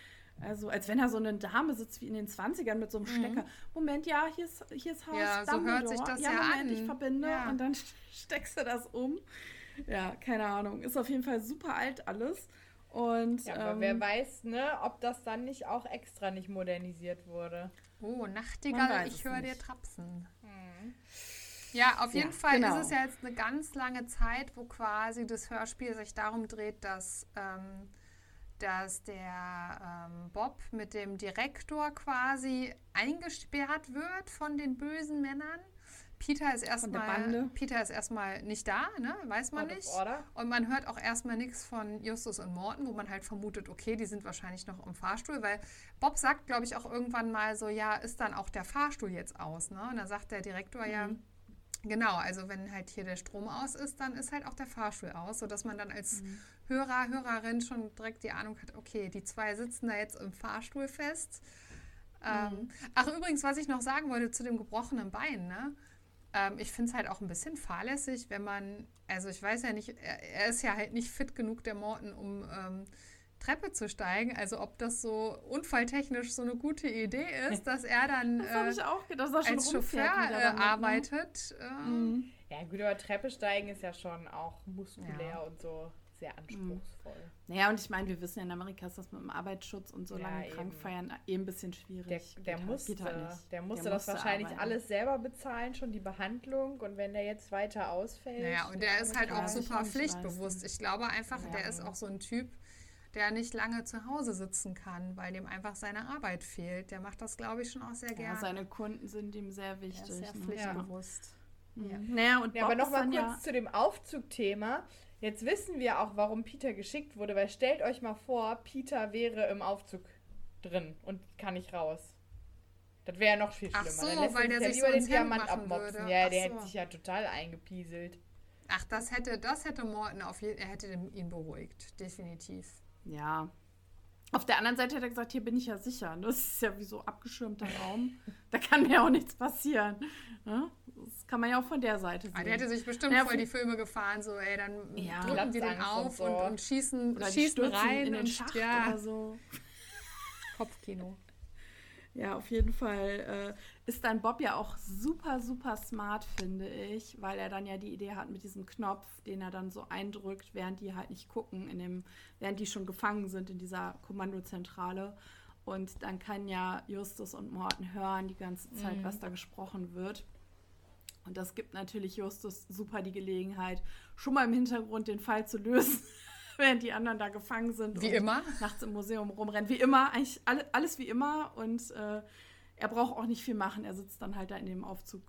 Also als wenn da so eine Dame sitzt wie in den 20ern mit so einem mhm. Stecker. Moment, ja, hier ist, hier ist Haus ja, so hört sich das ja, ja Moment, an. ich verbinde ja. und dann *laughs* steckst du das um. Ja, keine Ahnung. Ist auf jeden Fall super alt alles. Und, ja, aber ähm, wer weiß, ne, ob das dann nicht auch extra nicht modernisiert wurde. Oh, Nachtigall, ich höre dir trapsen. Hm. Ja, auf jeden ja, Fall genau. ist es ja jetzt eine ganz lange Zeit, wo quasi das Hörspiel sich darum dreht, dass ähm, dass der ähm, Bob mit dem Direktor quasi eingesperrt wird von den bösen Männern. Peter ist erstmal Peter ist erstmal nicht da, ne? weiß man nicht. Und man hört auch erstmal nichts von Justus und Morten, wo man halt vermutet, okay, die sind wahrscheinlich noch im Fahrstuhl, weil Bob sagt, glaube ich, auch irgendwann mal so, ja, ist dann auch der Fahrstuhl jetzt aus, ne? Und da sagt der Direktor mhm. ja, Genau, also wenn halt hier der Strom aus ist, dann ist halt auch der Fahrstuhl aus, sodass man dann als mhm. Hörer, Hörerin schon direkt die Ahnung hat, okay, die zwei sitzen da jetzt im Fahrstuhl fest. Ähm, mhm. Ach, übrigens, was ich noch sagen wollte zu dem gebrochenen Bein, ne? Ähm, ich finde es halt auch ein bisschen fahrlässig, wenn man, also ich weiß ja nicht, er, er ist ja halt nicht fit genug, der Morten, um ähm, Treppe zu steigen. Also ob das so unfalltechnisch so eine gute Idee ist, *laughs* dass er dann das äh, auch, dass er als Chauffeur äh, ne? arbeitet. Äh. Mhm. Ja gut, aber Treppe steigen ist ja schon auch muskulär ja. und so sehr anspruchsvoll. Mhm. Naja, und ich meine, wir wissen ja in Amerika ist das mit dem Arbeitsschutz und so ja, lange krank feiern eh ein bisschen schwierig. Der, der geht musste, halt der musste der das musste wahrscheinlich arbeiten. alles selber bezahlen, schon die Behandlung. Und wenn der jetzt weiter ausfällt. Naja, und der ist halt auch super pflichtbewusst. Ich glaube einfach, ja. der ist auch so ein Typ, der nicht lange zu Hause sitzen kann, weil dem einfach seine Arbeit fehlt. Der macht das, glaube ich, schon auch sehr gerne. Ja, seine Kunden sind ihm sehr wichtig. Er ist sehr ne? pflichtbewusst. Ja. Naja, und Ja, aber noch ist mal dann kurz ja, zu dem Aufzugthema. Jetzt wissen wir auch, warum Peter geschickt wurde, weil stellt euch mal vor, Peter wäre im Aufzug drin und kann nicht raus. Das wäre ja noch viel Ach schlimmer. so, Dann lässt weil der ja sich lieber so den Diamant machen abmopsen. würde. Ja, Ach der so. hätte sich ja total eingepieselt. Ach, das hätte, das hätte Morton auf jeden er hätte ihn beruhigt, definitiv. Ja. Auf der anderen Seite hat er gesagt, hier bin ich ja sicher. Das ist ja wie so abgeschirmter Raum. Da kann mir auch nichts passieren. Ne? Das kann man ja auch von der Seite sehen. Ah, der hätte sich bestimmt Ja, voll die Filme gefahren, so, ey, dann Ja. drücken die den auf und und, so. und, schießen, Oder schießen rein in den und Schacht ja, oder so. *laughs* Kopfkino. Ja, auf jeden Fall äh, ist dann Bob ja auch super, super smart, finde ich, weil er dann ja die Idee hat mit diesem Knopf, den er dann so eindrückt, während die halt nicht gucken, in dem, während die schon gefangen sind in dieser Kommandozentrale. Und dann kann ja Justus und Morten hören die ganze Zeit, was da gesprochen wird. Und das gibt natürlich Justus super die Gelegenheit, schon mal im Hintergrund den Fall zu lösen, während die anderen da gefangen sind. Wie und immer. Nachts im Museum rumrennen. Wie immer, eigentlich alle, alles wie immer. Und äh, er braucht auch nicht viel machen. Er sitzt dann halt da in dem Aufzug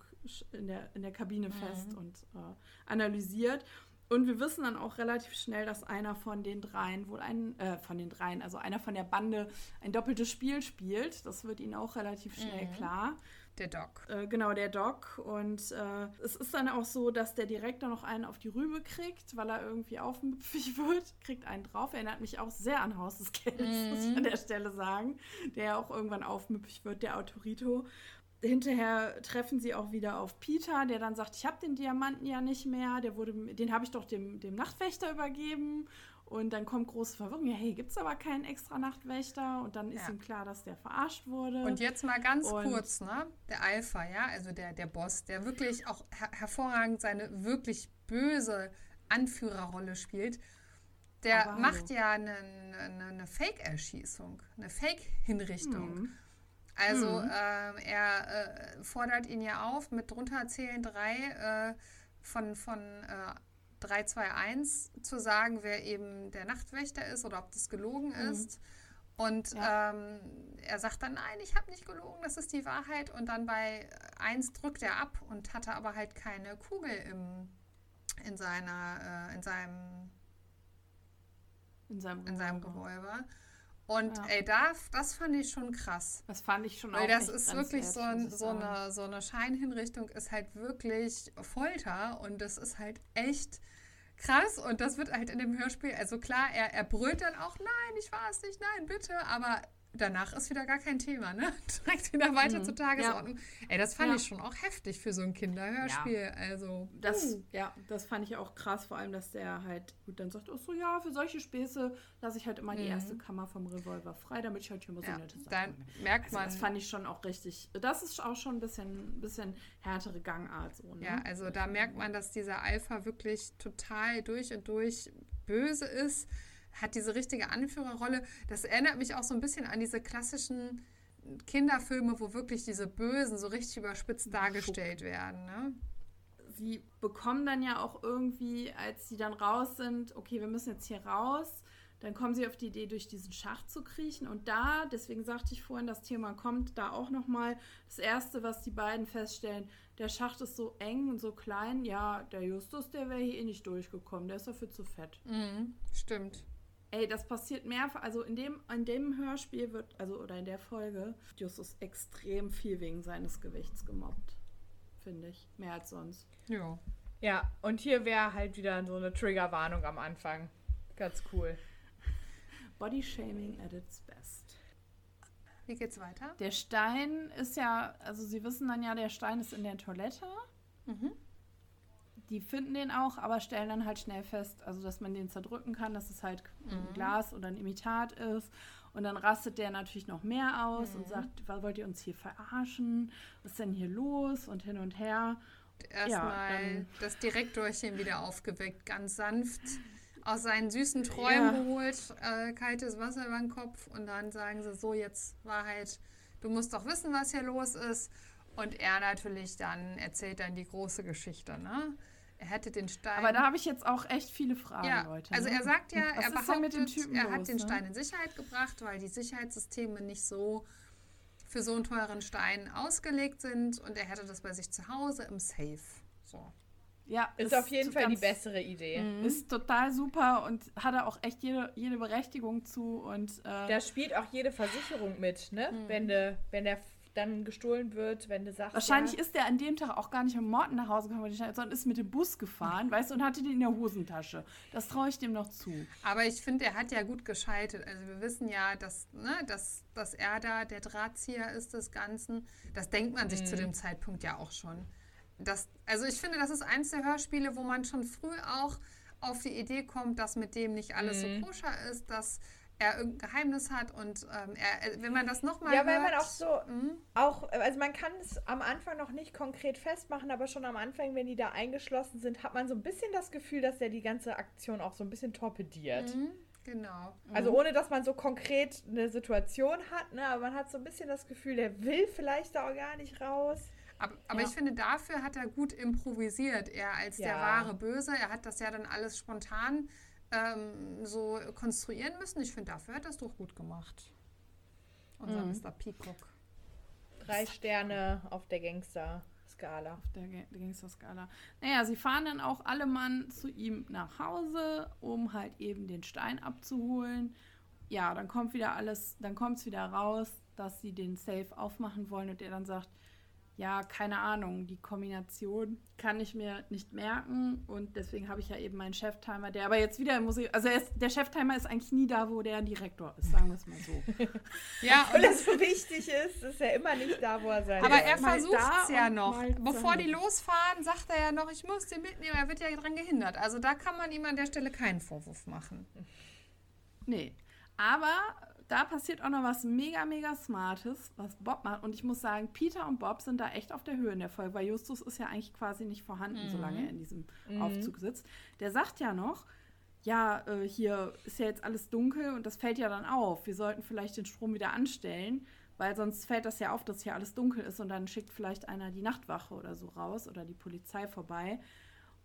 in der, in der Kabine fest und äh, analysiert. Und wir wissen dann auch relativ schnell, dass einer von den dreien wohl ein, äh, von den dreien, also einer von der Bande ein doppeltes Spiel spielt. Das wird ihnen auch relativ schnell klar. Der Doc. Äh, genau, der Doc. Und äh, es ist dann auch so, dass der Direktor noch einen auf die Rübe kriegt, weil er irgendwie aufmüpfig *laughs* wird. Kriegt einen drauf. Erinnert mich auch sehr an Haus des Geldes, muss ich an der Stelle sagen. Der ja auch irgendwann aufmüpfig wird, der Autorito. Hinterher treffen sie auch wieder auf Peter, der dann sagt, ich habe den Diamanten ja nicht mehr, der wurde, den habe ich doch dem, dem Nachtwächter übergeben. Und dann kommt große Verwirrung, ja, hey, gibt es aber keinen extra Nachtwächter? Und dann ist Ja. ihm klar, dass der verarscht wurde. Und jetzt mal ganz Und- kurz, ne? Der Alpha, ja, also der, der Boss, der wirklich auch her hervorragend seine wirklich böse Anführerrolle spielt, der Aber macht hallo. ja eine, eine, eine Fake-Erschießung, eine Fake-Hinrichtung. Mhm. Also Mhm. ähm, er äh, fordert ihn ja auf mit runterzählen drei äh, von, von äh, 3, 2, 1 zu sagen, wer eben der Nachtwächter ist oder ob das gelogen ist. Und Mhm. Ja. ähm, er sagt dann, nein, ich habe nicht gelogen, das ist die Wahrheit. Und dann bei 1 drückt er ab und hatte aber halt keine Kugel im, in, seiner, äh, in, seinem, in seinem, in seinem Revolver. Und Ja. ey, da, das fand ich schon krass. Das fand ich schon Weil auch das ist wirklich so, ein, so, eine, so eine Scheinhinrichtung, ist halt wirklich Folter und das ist halt echt krass und das wird halt in dem Hörspiel, also klar, er, er brüllt dann auch, nein, ich war es nicht, nein, bitte, aber danach ist wieder gar kein Thema, ne? *laughs* Direkt wieder weiter Mhm. zur Tagesordnung. Ey, das fand Ja. ich schon auch heftig für so ein Kinderhörspiel, also. Das, uh. ja, das fand ich auch krass, vor allem, dass der halt gut dann sagt, ach so, ja, für solche Späße lasse ich halt immer die Mhm. erste Kammer vom Revolver frei, damit ich halt hier mal so Ja, nette Sachen dann merkt Also man, das fand ich schon auch richtig, das ist auch schon ein bisschen, bisschen härtere Gangart so, ne? Ja, also da merkt man, dass dieser Alpha wirklich total durch und durch böse ist, hat diese richtige Anführerrolle. Das erinnert mich auch so ein bisschen an diese klassischen Kinderfilme, wo wirklich diese Bösen so richtig überspitzt dargestellt werden. Ne? sie bekommen dann ja auch irgendwie, als sie dann raus sind, okay, wir müssen jetzt hier raus, dann kommen sie auf die Idee, durch diesen Schacht zu kriechen. Und da, deswegen sagte ich vorhin, das Thema kommt da auch nochmal. Das Erste, was die beiden feststellen, der Schacht ist so eng und so klein. Ja, der Justus, der wäre hier eh nicht durchgekommen. Der ist dafür zu fett. Mhm, stimmt. Ey, das passiert mehrfach. Also in dem, in dem Hörspiel wird, also oder in der Folge, Justus extrem viel wegen seines Gewichts gemobbt. Finde ich. Mehr als sonst. Ja. Ja, und hier wäre halt wieder so eine Triggerwarnung am Anfang. Ganz cool. Body Shaming at its best. Wie geht's weiter? Der Stein ist ja, also sie wissen dann ja, der Stein ist in der Toilette. Mhm. Die finden den auch, aber stellen dann halt schnell fest, also dass man den zerdrücken kann, dass es halt ein Glas oder ein Imitat ist. Und dann rastet der natürlich noch mehr aus und sagt, was wollt ihr uns hier verarschen? Was ist denn hier los? Und hin und her. Erstmal dann- das Direktorchen wieder aufgeweckt, ganz sanft aus seinen süßen Träumen Ja. geholt, äh, kaltes Wasser über den Kopf und dann sagen sie so, jetzt Wahrheit, du musst doch wissen, was hier los ist. Und er natürlich dann erzählt dann die große Geschichte, ne? Er hätte den Stein. Aber da habe ich jetzt auch echt viele Fragen, ja, Leute. Also ne? er sagt ja, Was er ist behauptet, Typen er hat los, den ne? Stein in Sicherheit gebracht, weil die Sicherheitssysteme nicht so für so einen teuren Stein ausgelegt sind und er hätte das bei sich zu Hause im Safe. So. Ja, Ist auf jeden Fall die bessere Idee. Ist total super und hat er auch echt jede, jede Berechtigung zu. Und äh, Da spielt auch jede Versicherung mit, ne? Mhm. Wenn, de, wenn der dann gestohlen wird, wenn du sagst. wahrscheinlich ja, ist der an dem Tag auch gar nicht mit Morten nach Hause gekommen, sondern ist mit dem Bus gefahren, weißt du, und hatte den in der Hosentasche. Das traue ich dem noch zu. Aber ich finde, er hat ja gut geschaltet. Also wir wissen ja, dass, ne, dass, dass er da der Drahtzieher ist des Ganzen. Das denkt man sich zu dem Zeitpunkt ja auch schon. Das, also ich finde, das ist eins der Hörspiele, wo man schon früh auch auf die Idee kommt, dass mit dem nicht alles so koscher ist, dass er irgendein Geheimnis hat und ähm, er, wenn man das nochmal Ja, hört... weil man auch so, Mhm. auch, also man kann es am Anfang noch nicht konkret festmachen, aber schon am Anfang, wenn die da eingeschlossen sind, hat man so ein bisschen das Gefühl, dass er die ganze Aktion auch so ein bisschen torpediert. Mhm, genau. Also ohne, dass man so konkret eine Situation hat, ne, aber man hat so ein bisschen das Gefühl, der will vielleicht da auch gar nicht raus. Aber, aber Ja. ich finde, dafür hat er gut improvisiert. Er als der Ja. wahre Böse, er hat das ja dann alles spontan ähm, so konstruieren müssen. Ich finde, dafür hat es doch gut gemacht. Unser Mr. Peacock. Drei Sterne auf der Gangster-Skala. der Ga- der Gangster-Skala. Naja, sie fahren dann auch alle Mann zu ihm nach Hause, um halt eben den Stein abzuholen. Ja, dann kommt wieder alles, dann kommt es wieder raus, dass sie den Safe aufmachen wollen und er dann sagt, ja, keine Ahnung, die Kombination kann ich mir nicht merken und deswegen habe ich ja eben meinen Cheftimer, der aber jetzt wieder im Museum, also er ist, der Cheftimer ist eigentlich nie da, wo der Direktor ist, sagen wir es mal so. *laughs* Ja, Weil das so wichtig ist, ist er immer nicht da, wo er sein aber er versucht es ja und noch. Bevor die losfahren, sagt er ja noch, ich muss den mitnehmen. Er wird ja daran gehindert. Also da kann man ihm an der Stelle keinen Vorwurf machen. Nee. Aber da passiert auch noch was mega, mega Smartes, was Bob macht. Und ich muss sagen, Peter und Bob sind da echt auf der Höhe in der Folge, weil Justus ist ja eigentlich quasi nicht vorhanden, solange er in diesem Aufzug sitzt. Der sagt ja noch, ja, äh, hier ist ja jetzt alles dunkel und das fällt ja dann auf. Wir sollten vielleicht den Strom wieder anstellen, weil sonst fällt das ja auf, dass hier alles dunkel ist und dann schickt vielleicht einer die Nachtwache oder so raus oder die Polizei vorbei.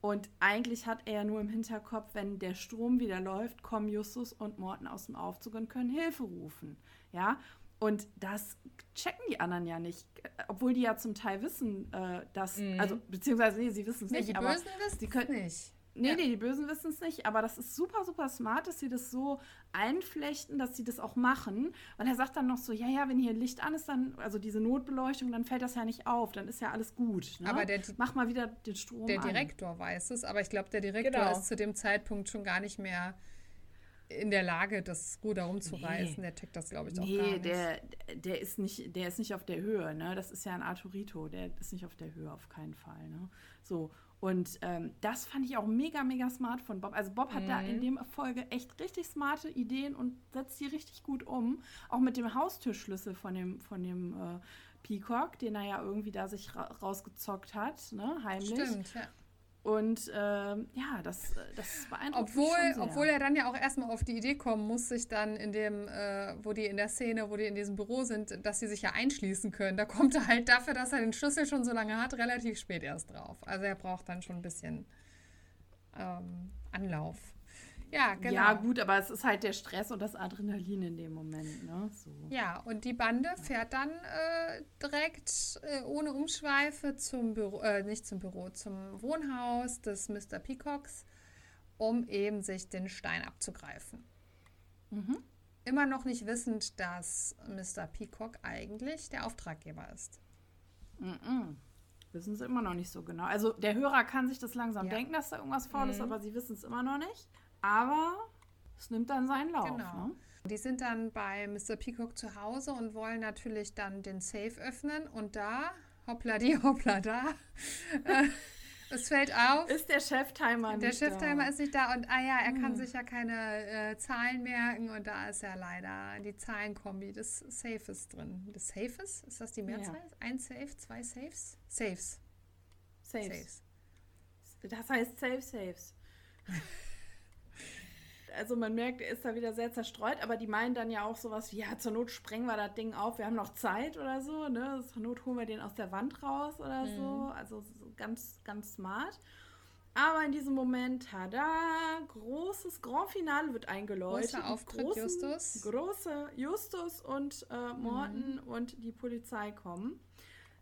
Und eigentlich hat er ja nur im Hinterkopf, wenn der Strom wieder läuft, kommen Justus und Morten aus dem Aufzug und können Hilfe rufen. Ja, und das checken die anderen ja nicht. Obwohl die ja zum Teil wissen, äh, dass, also, beziehungsweise, nee, sie wissen es Nee, nicht, die aber sie können, nicht. Nee, Ja. nee, die Bösen wissen es nicht, aber das ist super, super smart, dass sie das so einflechten, dass sie das auch machen. Weil er sagt dann noch so, ja, ja, wenn hier Licht an ist, dann, also diese Notbeleuchtung, dann fällt das ja nicht auf, dann ist ja alles gut. Ne? Aber der- Mach mal wieder den Strom Der an. Direktor weiß es, aber ich glaube, der Direktor Genau. ist zu dem Zeitpunkt schon gar nicht mehr in der Lage, das Ruder rumzureißen. Der checkt das, glaube ich, auch gar Nee, nicht. der, der, ist nicht, der ist nicht auf der Höhe, ne? Das ist ja ein Arturito, der ist nicht auf der Höhe, auf keinen Fall, ne? So, und ähm, das fand ich auch mega, mega smart von Bob. Also Bob hat da in dem Folge echt richtig smarte Ideen und setzt die richtig gut um. Auch mit dem Haustürschlüssel von dem, von dem äh, Peacock, den er ja irgendwie da sich ra rausgezockt hat, ne? Heimlich. Stimmt, ja. Und ähm, ja, das, äh, das beeindruckt mich Obwohl, schon sehr. obwohl er dann ja auch erstmal auf die Idee kommen muss, sich dann in dem, äh, wo die in der Szene, wo die in diesem Büro sind, dass sie sich ja einschließen können. Da kommt er halt dafür, dass er den Schlüssel schon so lange hat, relativ spät erst drauf. Also er braucht dann schon ein bisschen ähm, Anlauf. Ja, genau. Ja, gut, aber es ist halt der Stress und das Adrenalin in dem Moment, ne? So. Ja, und die Bande fährt dann äh, direkt äh, ohne Umschweife zum Büro, äh, nicht zum Büro, zum Wohnhaus des Mr. Peacocks, um eben sich den Stein abzugreifen. Immer noch nicht wissend, dass Mr. Peacock eigentlich der Auftraggeber ist. Mhm. Wissen sie immer noch nicht so genau. Also der Hörer kann sich das langsam Ja. denken, dass da irgendwas faul ist, aber sie wissen es immer noch nicht. Aber es nimmt dann seinen Lauf. Genau. Ne? Die sind dann bei Mr. Peacock zu Hause und wollen natürlich dann den Safe öffnen. Und da, hoppla die, *laughs* hoppla da, äh, es fällt auf. Ist der Cheftimer Der nicht Cheftimer da? ist nicht da und ah ja, er kann sich ja keine äh, Zahlen merken und da ist ja leider die Zahlenkombi des Safes drin. Des Safes? Ist das die Mehrzahl? Ein Safe, zwei Safes? Safes. Saves. Das heißt Safe Saves. Also man merkt, er ist da wieder sehr zerstreut, aber die meinen dann ja auch sowas wie, ja, zur Not sprengen wir das Ding auf, wir haben noch Zeit oder so, ne? Zur Not holen wir den aus der Wand raus oder so. Also so ganz, ganz smart. Aber in diesem Moment, tada, großes Grand Finale wird eingeläutet. Großer Auftritt, Großen, Justus. Große Justus und äh, Morten Mhm. und die Polizei kommen.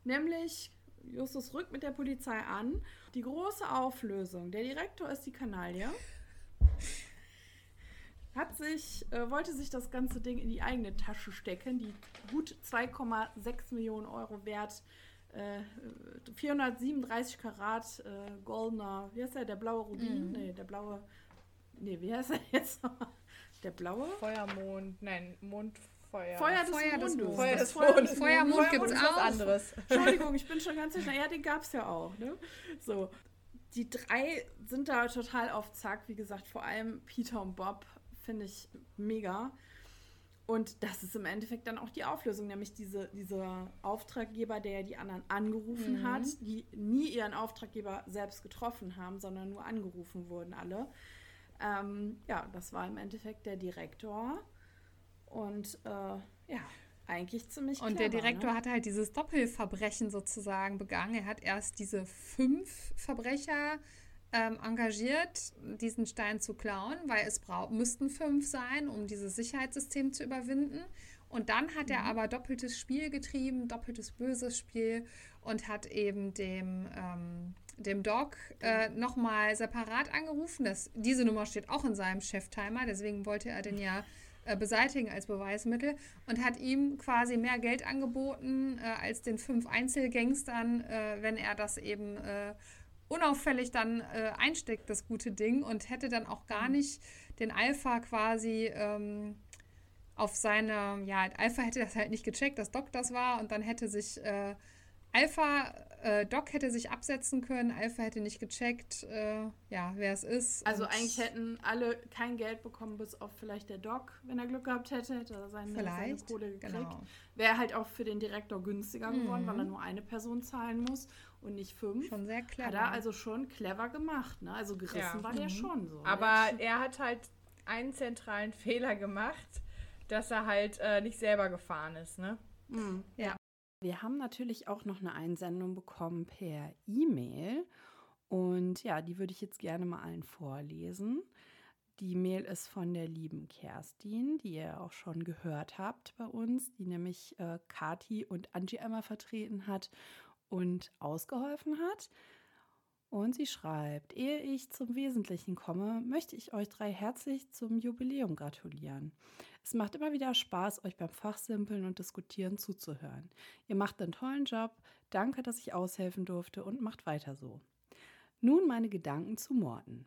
Nämlich, Justus rückt mit der Polizei an. Die große Auflösung. Der Direktor ist die Kanaille. *laughs* Hat sich, äh, wollte sich das ganze Ding in die eigene Tasche stecken, die gut 2,6 Millionen Euro wert äh, 437 Karat äh, goldener, wie heißt der, der blaue Rubin? Mhm. Nee, der blaue, nee, wie heißt er jetzt? der blaue? Feuermond, nein, Mondfeuer. Feuer des Feuer des Mondes. Feuer des Feuer Mondes. des Feuermond ist was auch. anderes. *laughs* Entschuldigung, ich bin schon ganz schnell. Ja, den gab es ja auch. Ne? So, die drei sind da total auf Zack. Wie gesagt, vor allem Peter und Bob finde ich mega. Und das ist im Endeffekt dann auch die Auflösung, nämlich diese, dieser Auftraggeber, der die anderen angerufen Mhm. hat, die nie ihren Auftraggeber selbst getroffen haben, sondern nur angerufen wurden alle. Ähm, ja, das war im Endeffekt der Direktor. Und äh, ja, eigentlich ziemlich Und der clever, Direktor ne? hat halt dieses Doppelverbrechen sozusagen begangen. Er hat erst diese fünf Verbrecher ähm, engagiert, diesen Stein zu klauen, weil es müssten fünf sein, um dieses Sicherheitssystem zu überwinden. Und dann hat er aber doppeltes Spiel getrieben, doppeltes böses Spiel und hat eben dem, ähm, dem Doc äh, nochmal separat angerufen. Das, diese Nummer steht auch in seinem Cheftimer, deswegen wollte er den ja äh, beseitigen als Beweismittel und hat ihm quasi mehr Geld angeboten äh, als den fünf Einzelgangstern, äh, wenn er das eben äh, unauffällig dann äh, einsteckt, das gute Ding, und hätte dann auch gar nicht den Alpha quasi ähm, auf seine, ja, Alpha hätte das halt nicht gecheckt, dass Doc das war, und dann hätte sich äh, Alpha, äh, Doc hätte sich absetzen können, Alpha hätte nicht gecheckt, äh, ja, wer es ist. Also eigentlich hätten alle kein Geld bekommen, bis auf vielleicht der Doc, wenn er Glück gehabt hätte, hätte er seine, seine Kohle gekriegt. genau. Wäre halt auch für den Direktor günstiger geworden, Mhm. weil er nur eine Person zahlen muss und nicht fünf. Schon sehr clever. Hat er also schon clever gemacht, ne? Also gerissen Ja. war der Mhm. schon so. Aber er hat halt einen zentralen *laughs* Fehler gemacht, dass er halt äh, nicht selber gefahren ist, ne? Mhm. Ja. Wir haben natürlich auch noch eine Einsendung bekommen per E-Mail. Und ja, die würde ich jetzt gerne mal allen vorlesen. Die Mail ist von der lieben Kerstin, die ihr auch schon gehört habt bei uns, die nämlich äh, Kati und Angie einmal vertreten hat und ausgeholfen hat. Und sie schreibt, ehe ich zum Wesentlichen komme, möchte ich euch drei herzlich zum Jubiläum gratulieren. Es macht immer wieder Spaß, euch beim Fachsimpeln und Diskutieren zuzuhören. Ihr macht einen tollen Job. Danke, dass ich aushelfen durfte und macht weiter so. Nun meine Gedanken zu Morten.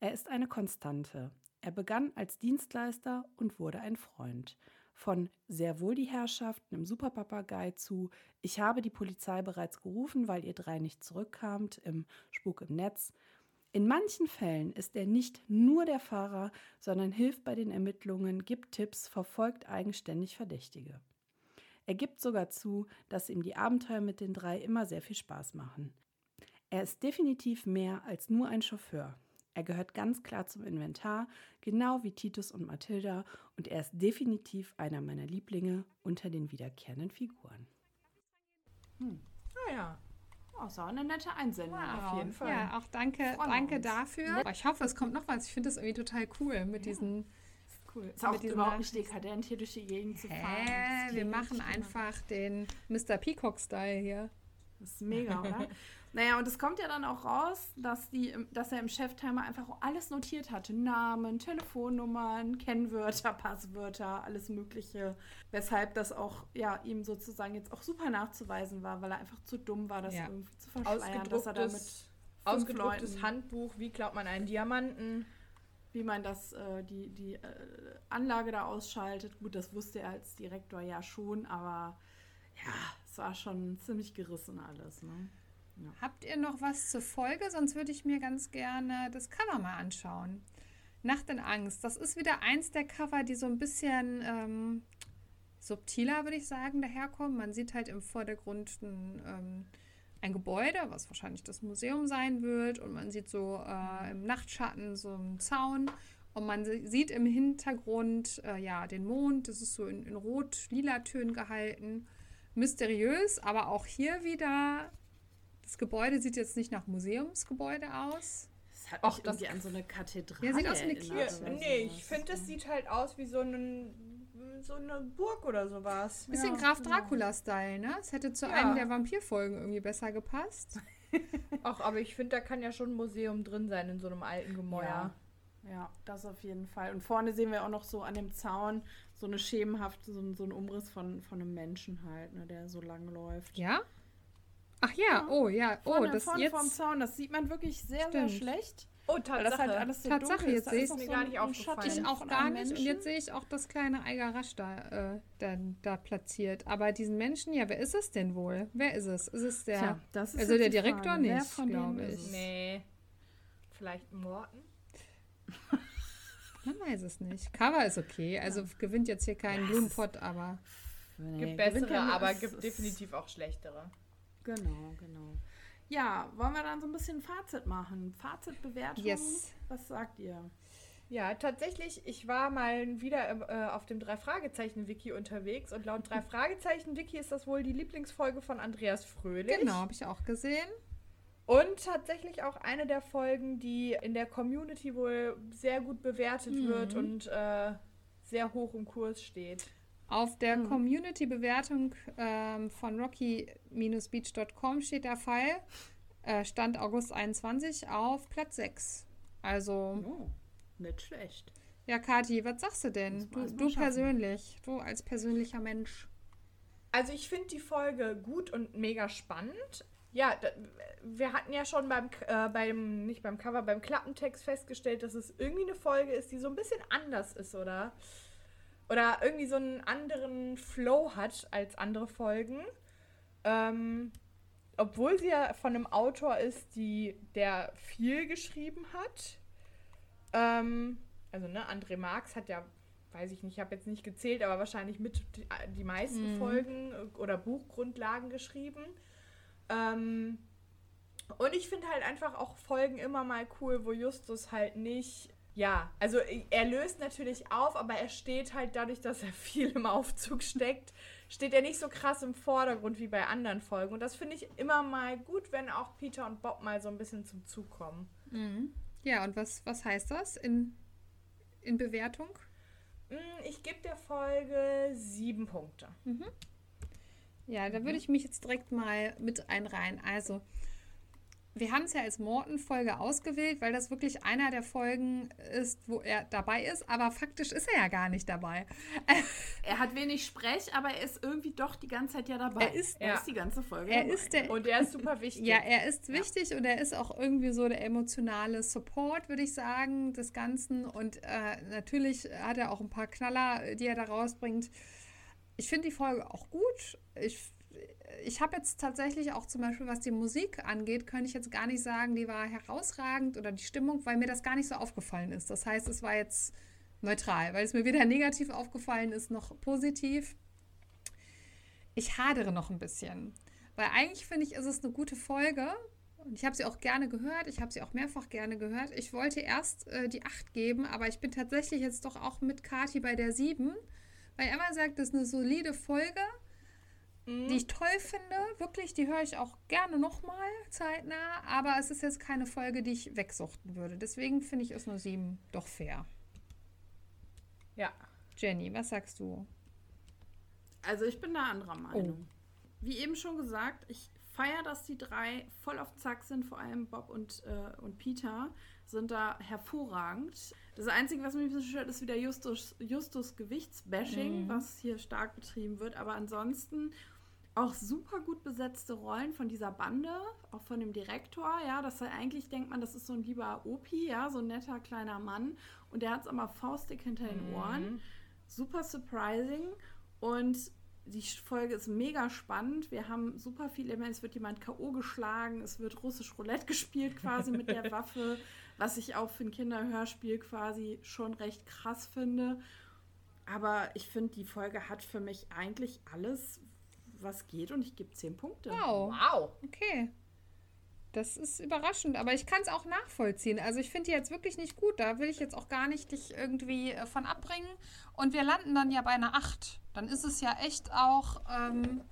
Er ist eine Konstante. Er begann als Dienstleister und wurde ein Freund. Von sehr wohl die Herrschaften im Superpapagei zu Ich habe die Polizei bereits gerufen, weil ihr drei nicht zurückkamt im Spuk im Netz. In manchen Fällen ist er nicht nur der Fahrer, sondern hilft bei den Ermittlungen, gibt Tipps, verfolgt eigenständig Verdächtige. Er gibt sogar zu, dass ihm die Abenteuer mit den drei immer sehr viel Spaß machen. Er ist definitiv mehr als nur ein Chauffeur. Er gehört ganz klar zum Inventar, genau wie Titus und Mathilda, und er ist definitiv einer meiner Lieblinge unter den wiederkehrenden Figuren. Naja. Oh, ist auch eine nette Einsendung. Wow. jeden Fall. Ja, auch danke, danke uns. dafür. Aber ich hoffe, es kommt noch was. Ich finde das irgendwie total cool mit diesen. Cool. Ist auch überhaupt nicht dekadent, hier durch die Gegend zu fahren. Hä? Wir machen einfach den Mr. Peacock-Style hier. Das ist mega, oder? *laughs* naja, und es kommt ja dann auch raus, dass, die, dass er im Cheftimer einfach alles notiert hatte. Namen, Telefonnummern, Kennwörter, Passwörter, alles Mögliche. Weshalb das auch ja, ihm sozusagen jetzt auch super nachzuweisen war, weil er einfach zu dumm war, das Ja. irgendwie zu verschleiern, dass er damit Ausgedrucktes, ausgedrucktes Leuten- Handbuch, wie klaut man einen Diamanten? wie man das, äh, die, die äh, Anlage da ausschaltet. Gut, das wusste er als Direktor ja schon, aber ja, es war schon ziemlich gerissen alles. Ne? Habt ihr noch was zur Folge? Sonst würde ich mir ganz gerne das Cover mal anschauen. Nacht in Angst. Das ist wieder eins der Cover, die so ein bisschen ähm, subtiler, würde ich sagen, daherkommen. Man sieht halt im Vordergrund ein, ähm, ein Gebäude, was wahrscheinlich das Museum sein wird. Und man sieht so äh, im Nachtschatten so einen Zaun. Und man sie- sieht im Hintergrund äh, ja den Mond. Das ist so in, in rot-lila Tönen gehalten. Mysteriös, aber auch hier wieder das Gebäude sieht jetzt nicht nach Museumsgebäude aus. Das hat das- irgendwie an so eine Kathedrale Ja, sieht aus wie eine Kirche. oder nee, ich finde, es sieht halt aus wie so, einen, so eine Burg oder sowas. Bisschen Ja, Graf. Dracula-Style, ne? Es hätte zu Ja. einem der Vampirfolgen irgendwie besser gepasst. *laughs* Ach, aber ich finde, da kann ja schon ein Museum drin sein in so einem alten Gemäuer. Ja. ja, das auf jeden Fall. Und vorne sehen wir auch noch so an dem Zaun so eine schemenhafte, so, ein- so ein Umriss von, von einem Menschen halt, ne, der so lang läuft. Ja? Ach ja, oh ja, oh, Vorne, das vorne vorm jetzt. Zaun, das sieht man wirklich sehr, Stimmt. sehr schlecht. Oh, Weil Tatsache. das halt alles so Tatsache, dunkel jetzt sehe ich noch mir so gar nicht aufgefallen. Schatten Ich auch gar nicht. Und Menschen. jetzt sehe ich auch das kleine Eigarasch da, äh, dann, da platziert. Aber diesen Menschen, ja, wer ist es denn wohl? Wer ist es? Ist es der. Tja, das ist also der Direktor Frage. Wer nicht, glaube ist ich. es? Nee. Vielleicht Morten? Man weiß es nicht. Cover ist okay. Also gewinnt jetzt hier keinen Ja, es Blumenpott, aber. Nee, Gibt bessere, ja aber es gibt definitiv auch schlechtere. Genau, genau. Ja, wollen wir dann so ein bisschen Fazit machen? Fazitbewertung. Yes. Was sagt ihr? Ja, tatsächlich, ich war mal wieder äh, auf dem Drei-Fragezeichen-Wiki unterwegs und laut Drei-Fragezeichen-Wiki ist das wohl die Lieblingsfolge von Andreas Fröhlich. Genau, habe ich auch gesehen. Und tatsächlich auch eine der Folgen, die in der Community wohl sehr gut bewertet Mhm. wird und äh, sehr hoch im Kurs steht. Auf der Hm. Community-Bewertung ähm, von rocky-beach.com steht der Fall, äh, Stand August 21 auf Platz 6. Also, Oh, nicht schlecht. ja, Kathi, was sagst du denn? Du, du persönlich, du als persönlicher Mensch. Also ich finde die Folge gut und mega spannend. Ja, da, wir hatten ja schon beim, äh, beim, nicht beim Cover, beim Klappentext festgestellt, dass es irgendwie eine Folge ist, die so ein bisschen anders ist, oder? Oder irgendwie so einen anderen Flow hat als andere Folgen. Ähm, obwohl sie ja von einem Autor ist, die, der viel geschrieben hat. Ähm, also, ne, André Marx hat ja, weiß ich nicht, ich habe jetzt nicht gezählt, aber wahrscheinlich mit die, die meisten Mhm. Folgen oder Buchgrundlagen geschrieben. Ähm, und ich finde halt einfach auch Folgen immer mal cool, wo Justus halt nicht. Ja, also er löst natürlich auf, aber er steht halt dadurch, dass er *laughs* viel im Aufzug steckt, steht er nicht so krass im Vordergrund wie bei anderen Folgen. Und das finde ich immer mal gut, wenn auch Peter und Bob mal so ein bisschen zum Zug kommen. Ja, und was, was heißt das in, in Bewertung? Mm, Ich gebe der Folge sieben Punkte. Ja, da würde ich mich jetzt direkt mal mit einreihen. Also, wir haben es ja als Morton-Folge ausgewählt, weil das wirklich einer der Folgen ist, wo er dabei ist, aber faktisch ist er ja gar nicht dabei. *laughs* Er hat wenig Sprech, aber er ist irgendwie doch die ganze Zeit ja dabei. Er ist- er ja. ist die ganze Folge Er dabei. ist der, Und der ist super wichtig. Ja, er ist wichtig und er ist auch irgendwie so der emotionale Support, würde ich sagen, des Ganzen. Und äh, natürlich hat er auch ein paar Knaller, die er da rausbringt. Ich finde die Folge auch gut. Ich, ich habe jetzt tatsächlich auch zum Beispiel, was die Musik angeht, könnte ich jetzt gar nicht sagen, die war herausragend oder die Stimmung, weil mir das gar nicht so aufgefallen ist. Das heißt, es war jetzt neutral, weil es mir weder negativ aufgefallen ist noch positiv. Ich hadere noch ein bisschen. Weil eigentlich finde ich, ist es eine gute Folge. Und ich habe sie auch gerne gehört. Ich habe sie auch mehrfach gerne gehört. Ich wollte erst äh, die 8 geben, aber ich bin tatsächlich jetzt doch auch mit Kati bei der 7. Weil Emma sagt, das ist eine solide Folge, die ich toll finde. Wirklich, die höre ich auch gerne nochmal zeitnah. Aber es ist jetzt keine Folge, die ich wegsuchten würde. Deswegen finde ich, ist nur 7 doch fair. Ja. Jenny, was sagst du? Also ich bin da anderer Meinung. Wie eben schon gesagt, ich feiere, dass die drei voll auf Zack sind, vor allem Bob und, äh, und Peter sind da hervorragend. Das Einzige, was mich ein bisschen stört, ist wieder Justus, Justus Gewichtsbashing, was hier stark betrieben wird. Aber ansonsten auch super gut besetzte Rollen von dieser Bande, auch von dem Direktor. Ja, dass er eigentlich denkt man, das ist so ein lieber Opi, ja, so ein netter kleiner Mann. Und der hat es aber faustdick hinter den Ohren. Super surprising. Und die Folge ist mega spannend. Wir haben super viele Elemente. Es wird jemand K.O. geschlagen, es wird russisch Roulette *laughs* gespielt quasi mit der Waffe, was ich auch für ein Kinderhörspiel quasi schon recht krass finde. Aber ich finde, die Folge hat für mich eigentlich alles, was geht und ich gebe 10 Punkte. Wow. Wow. Okay. Das ist überraschend, aber ich kann es auch nachvollziehen. Also ich finde die jetzt wirklich nicht gut. Da will ich jetzt auch gar nicht dich irgendwie äh, von abbringen. Und wir landen dann ja bei einer 8. Dann ist es ja echt auch ähm,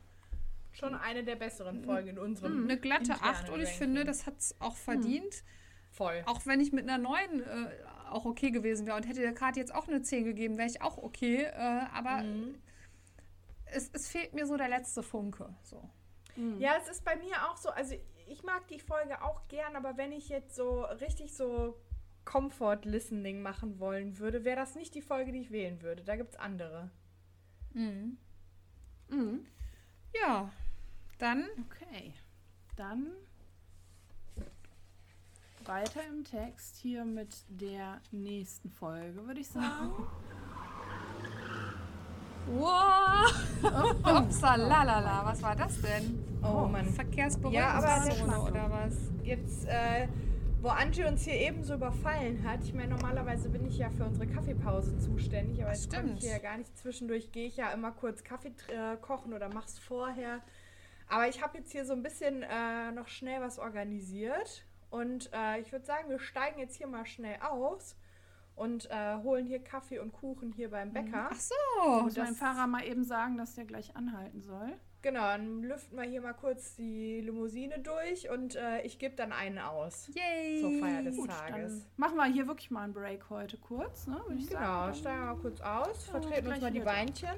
Schon eine der besseren Folgen in unserem. eine glatte internen 8 und ich Ranking. finde, das hat es auch verdient. Voll. Auch wenn ich mit einer 9 äh, auch okay gewesen wäre und hätte der Karte jetzt auch eine 10 gegeben, wäre ich auch okay. Äh, aber es, es fehlt mir so der letzte Funke. So. Ja, es ist bei mir auch so, also ich mag die Folge auch gern, aber wenn ich jetzt so richtig so Comfort Listening machen wollen würde, wäre das nicht die Folge, die ich wählen würde. Da gibt es andere. Mhm. Ja, dann Okay. Dann weiter im Text hier mit der nächsten Folge, würde ich sagen. Wow! *laughs* Upsalalala, was war das denn? Oh, Mann. Verkehrsberuhigungszone Ja, oder was? Jetzt, äh, wo Angie uns hier eben so überfallen hat, ich meine, normalerweise bin ich ja für unsere Kaffeepause zuständig, aber Das jetzt kann ich hier ja gar nicht zwischendurch, gehe ich ja immer kurz Kaffee äh, kochen oder mach's vorher. Aber ich habe jetzt hier so ein bisschen äh, noch schnell was organisiert und äh, ich würde sagen, wir steigen jetzt hier mal schnell aus und äh, holen hier Kaffee und Kuchen hier beim Bäcker. Ach so. Muss das- mein Fahrer mal eben sagen, dass der gleich anhalten soll. Genau, dann lüften wir hier mal kurz die Limousine durch und äh, ich gebe dann einen aus Yay! zur Feier des Gut, Tages. dann machen wir hier wirklich mal einen Break heute kurz, ne? Würde ich Genau, sagen. steigen wir mal kurz aus, Ja, vertreten uns mal die. Beinchen.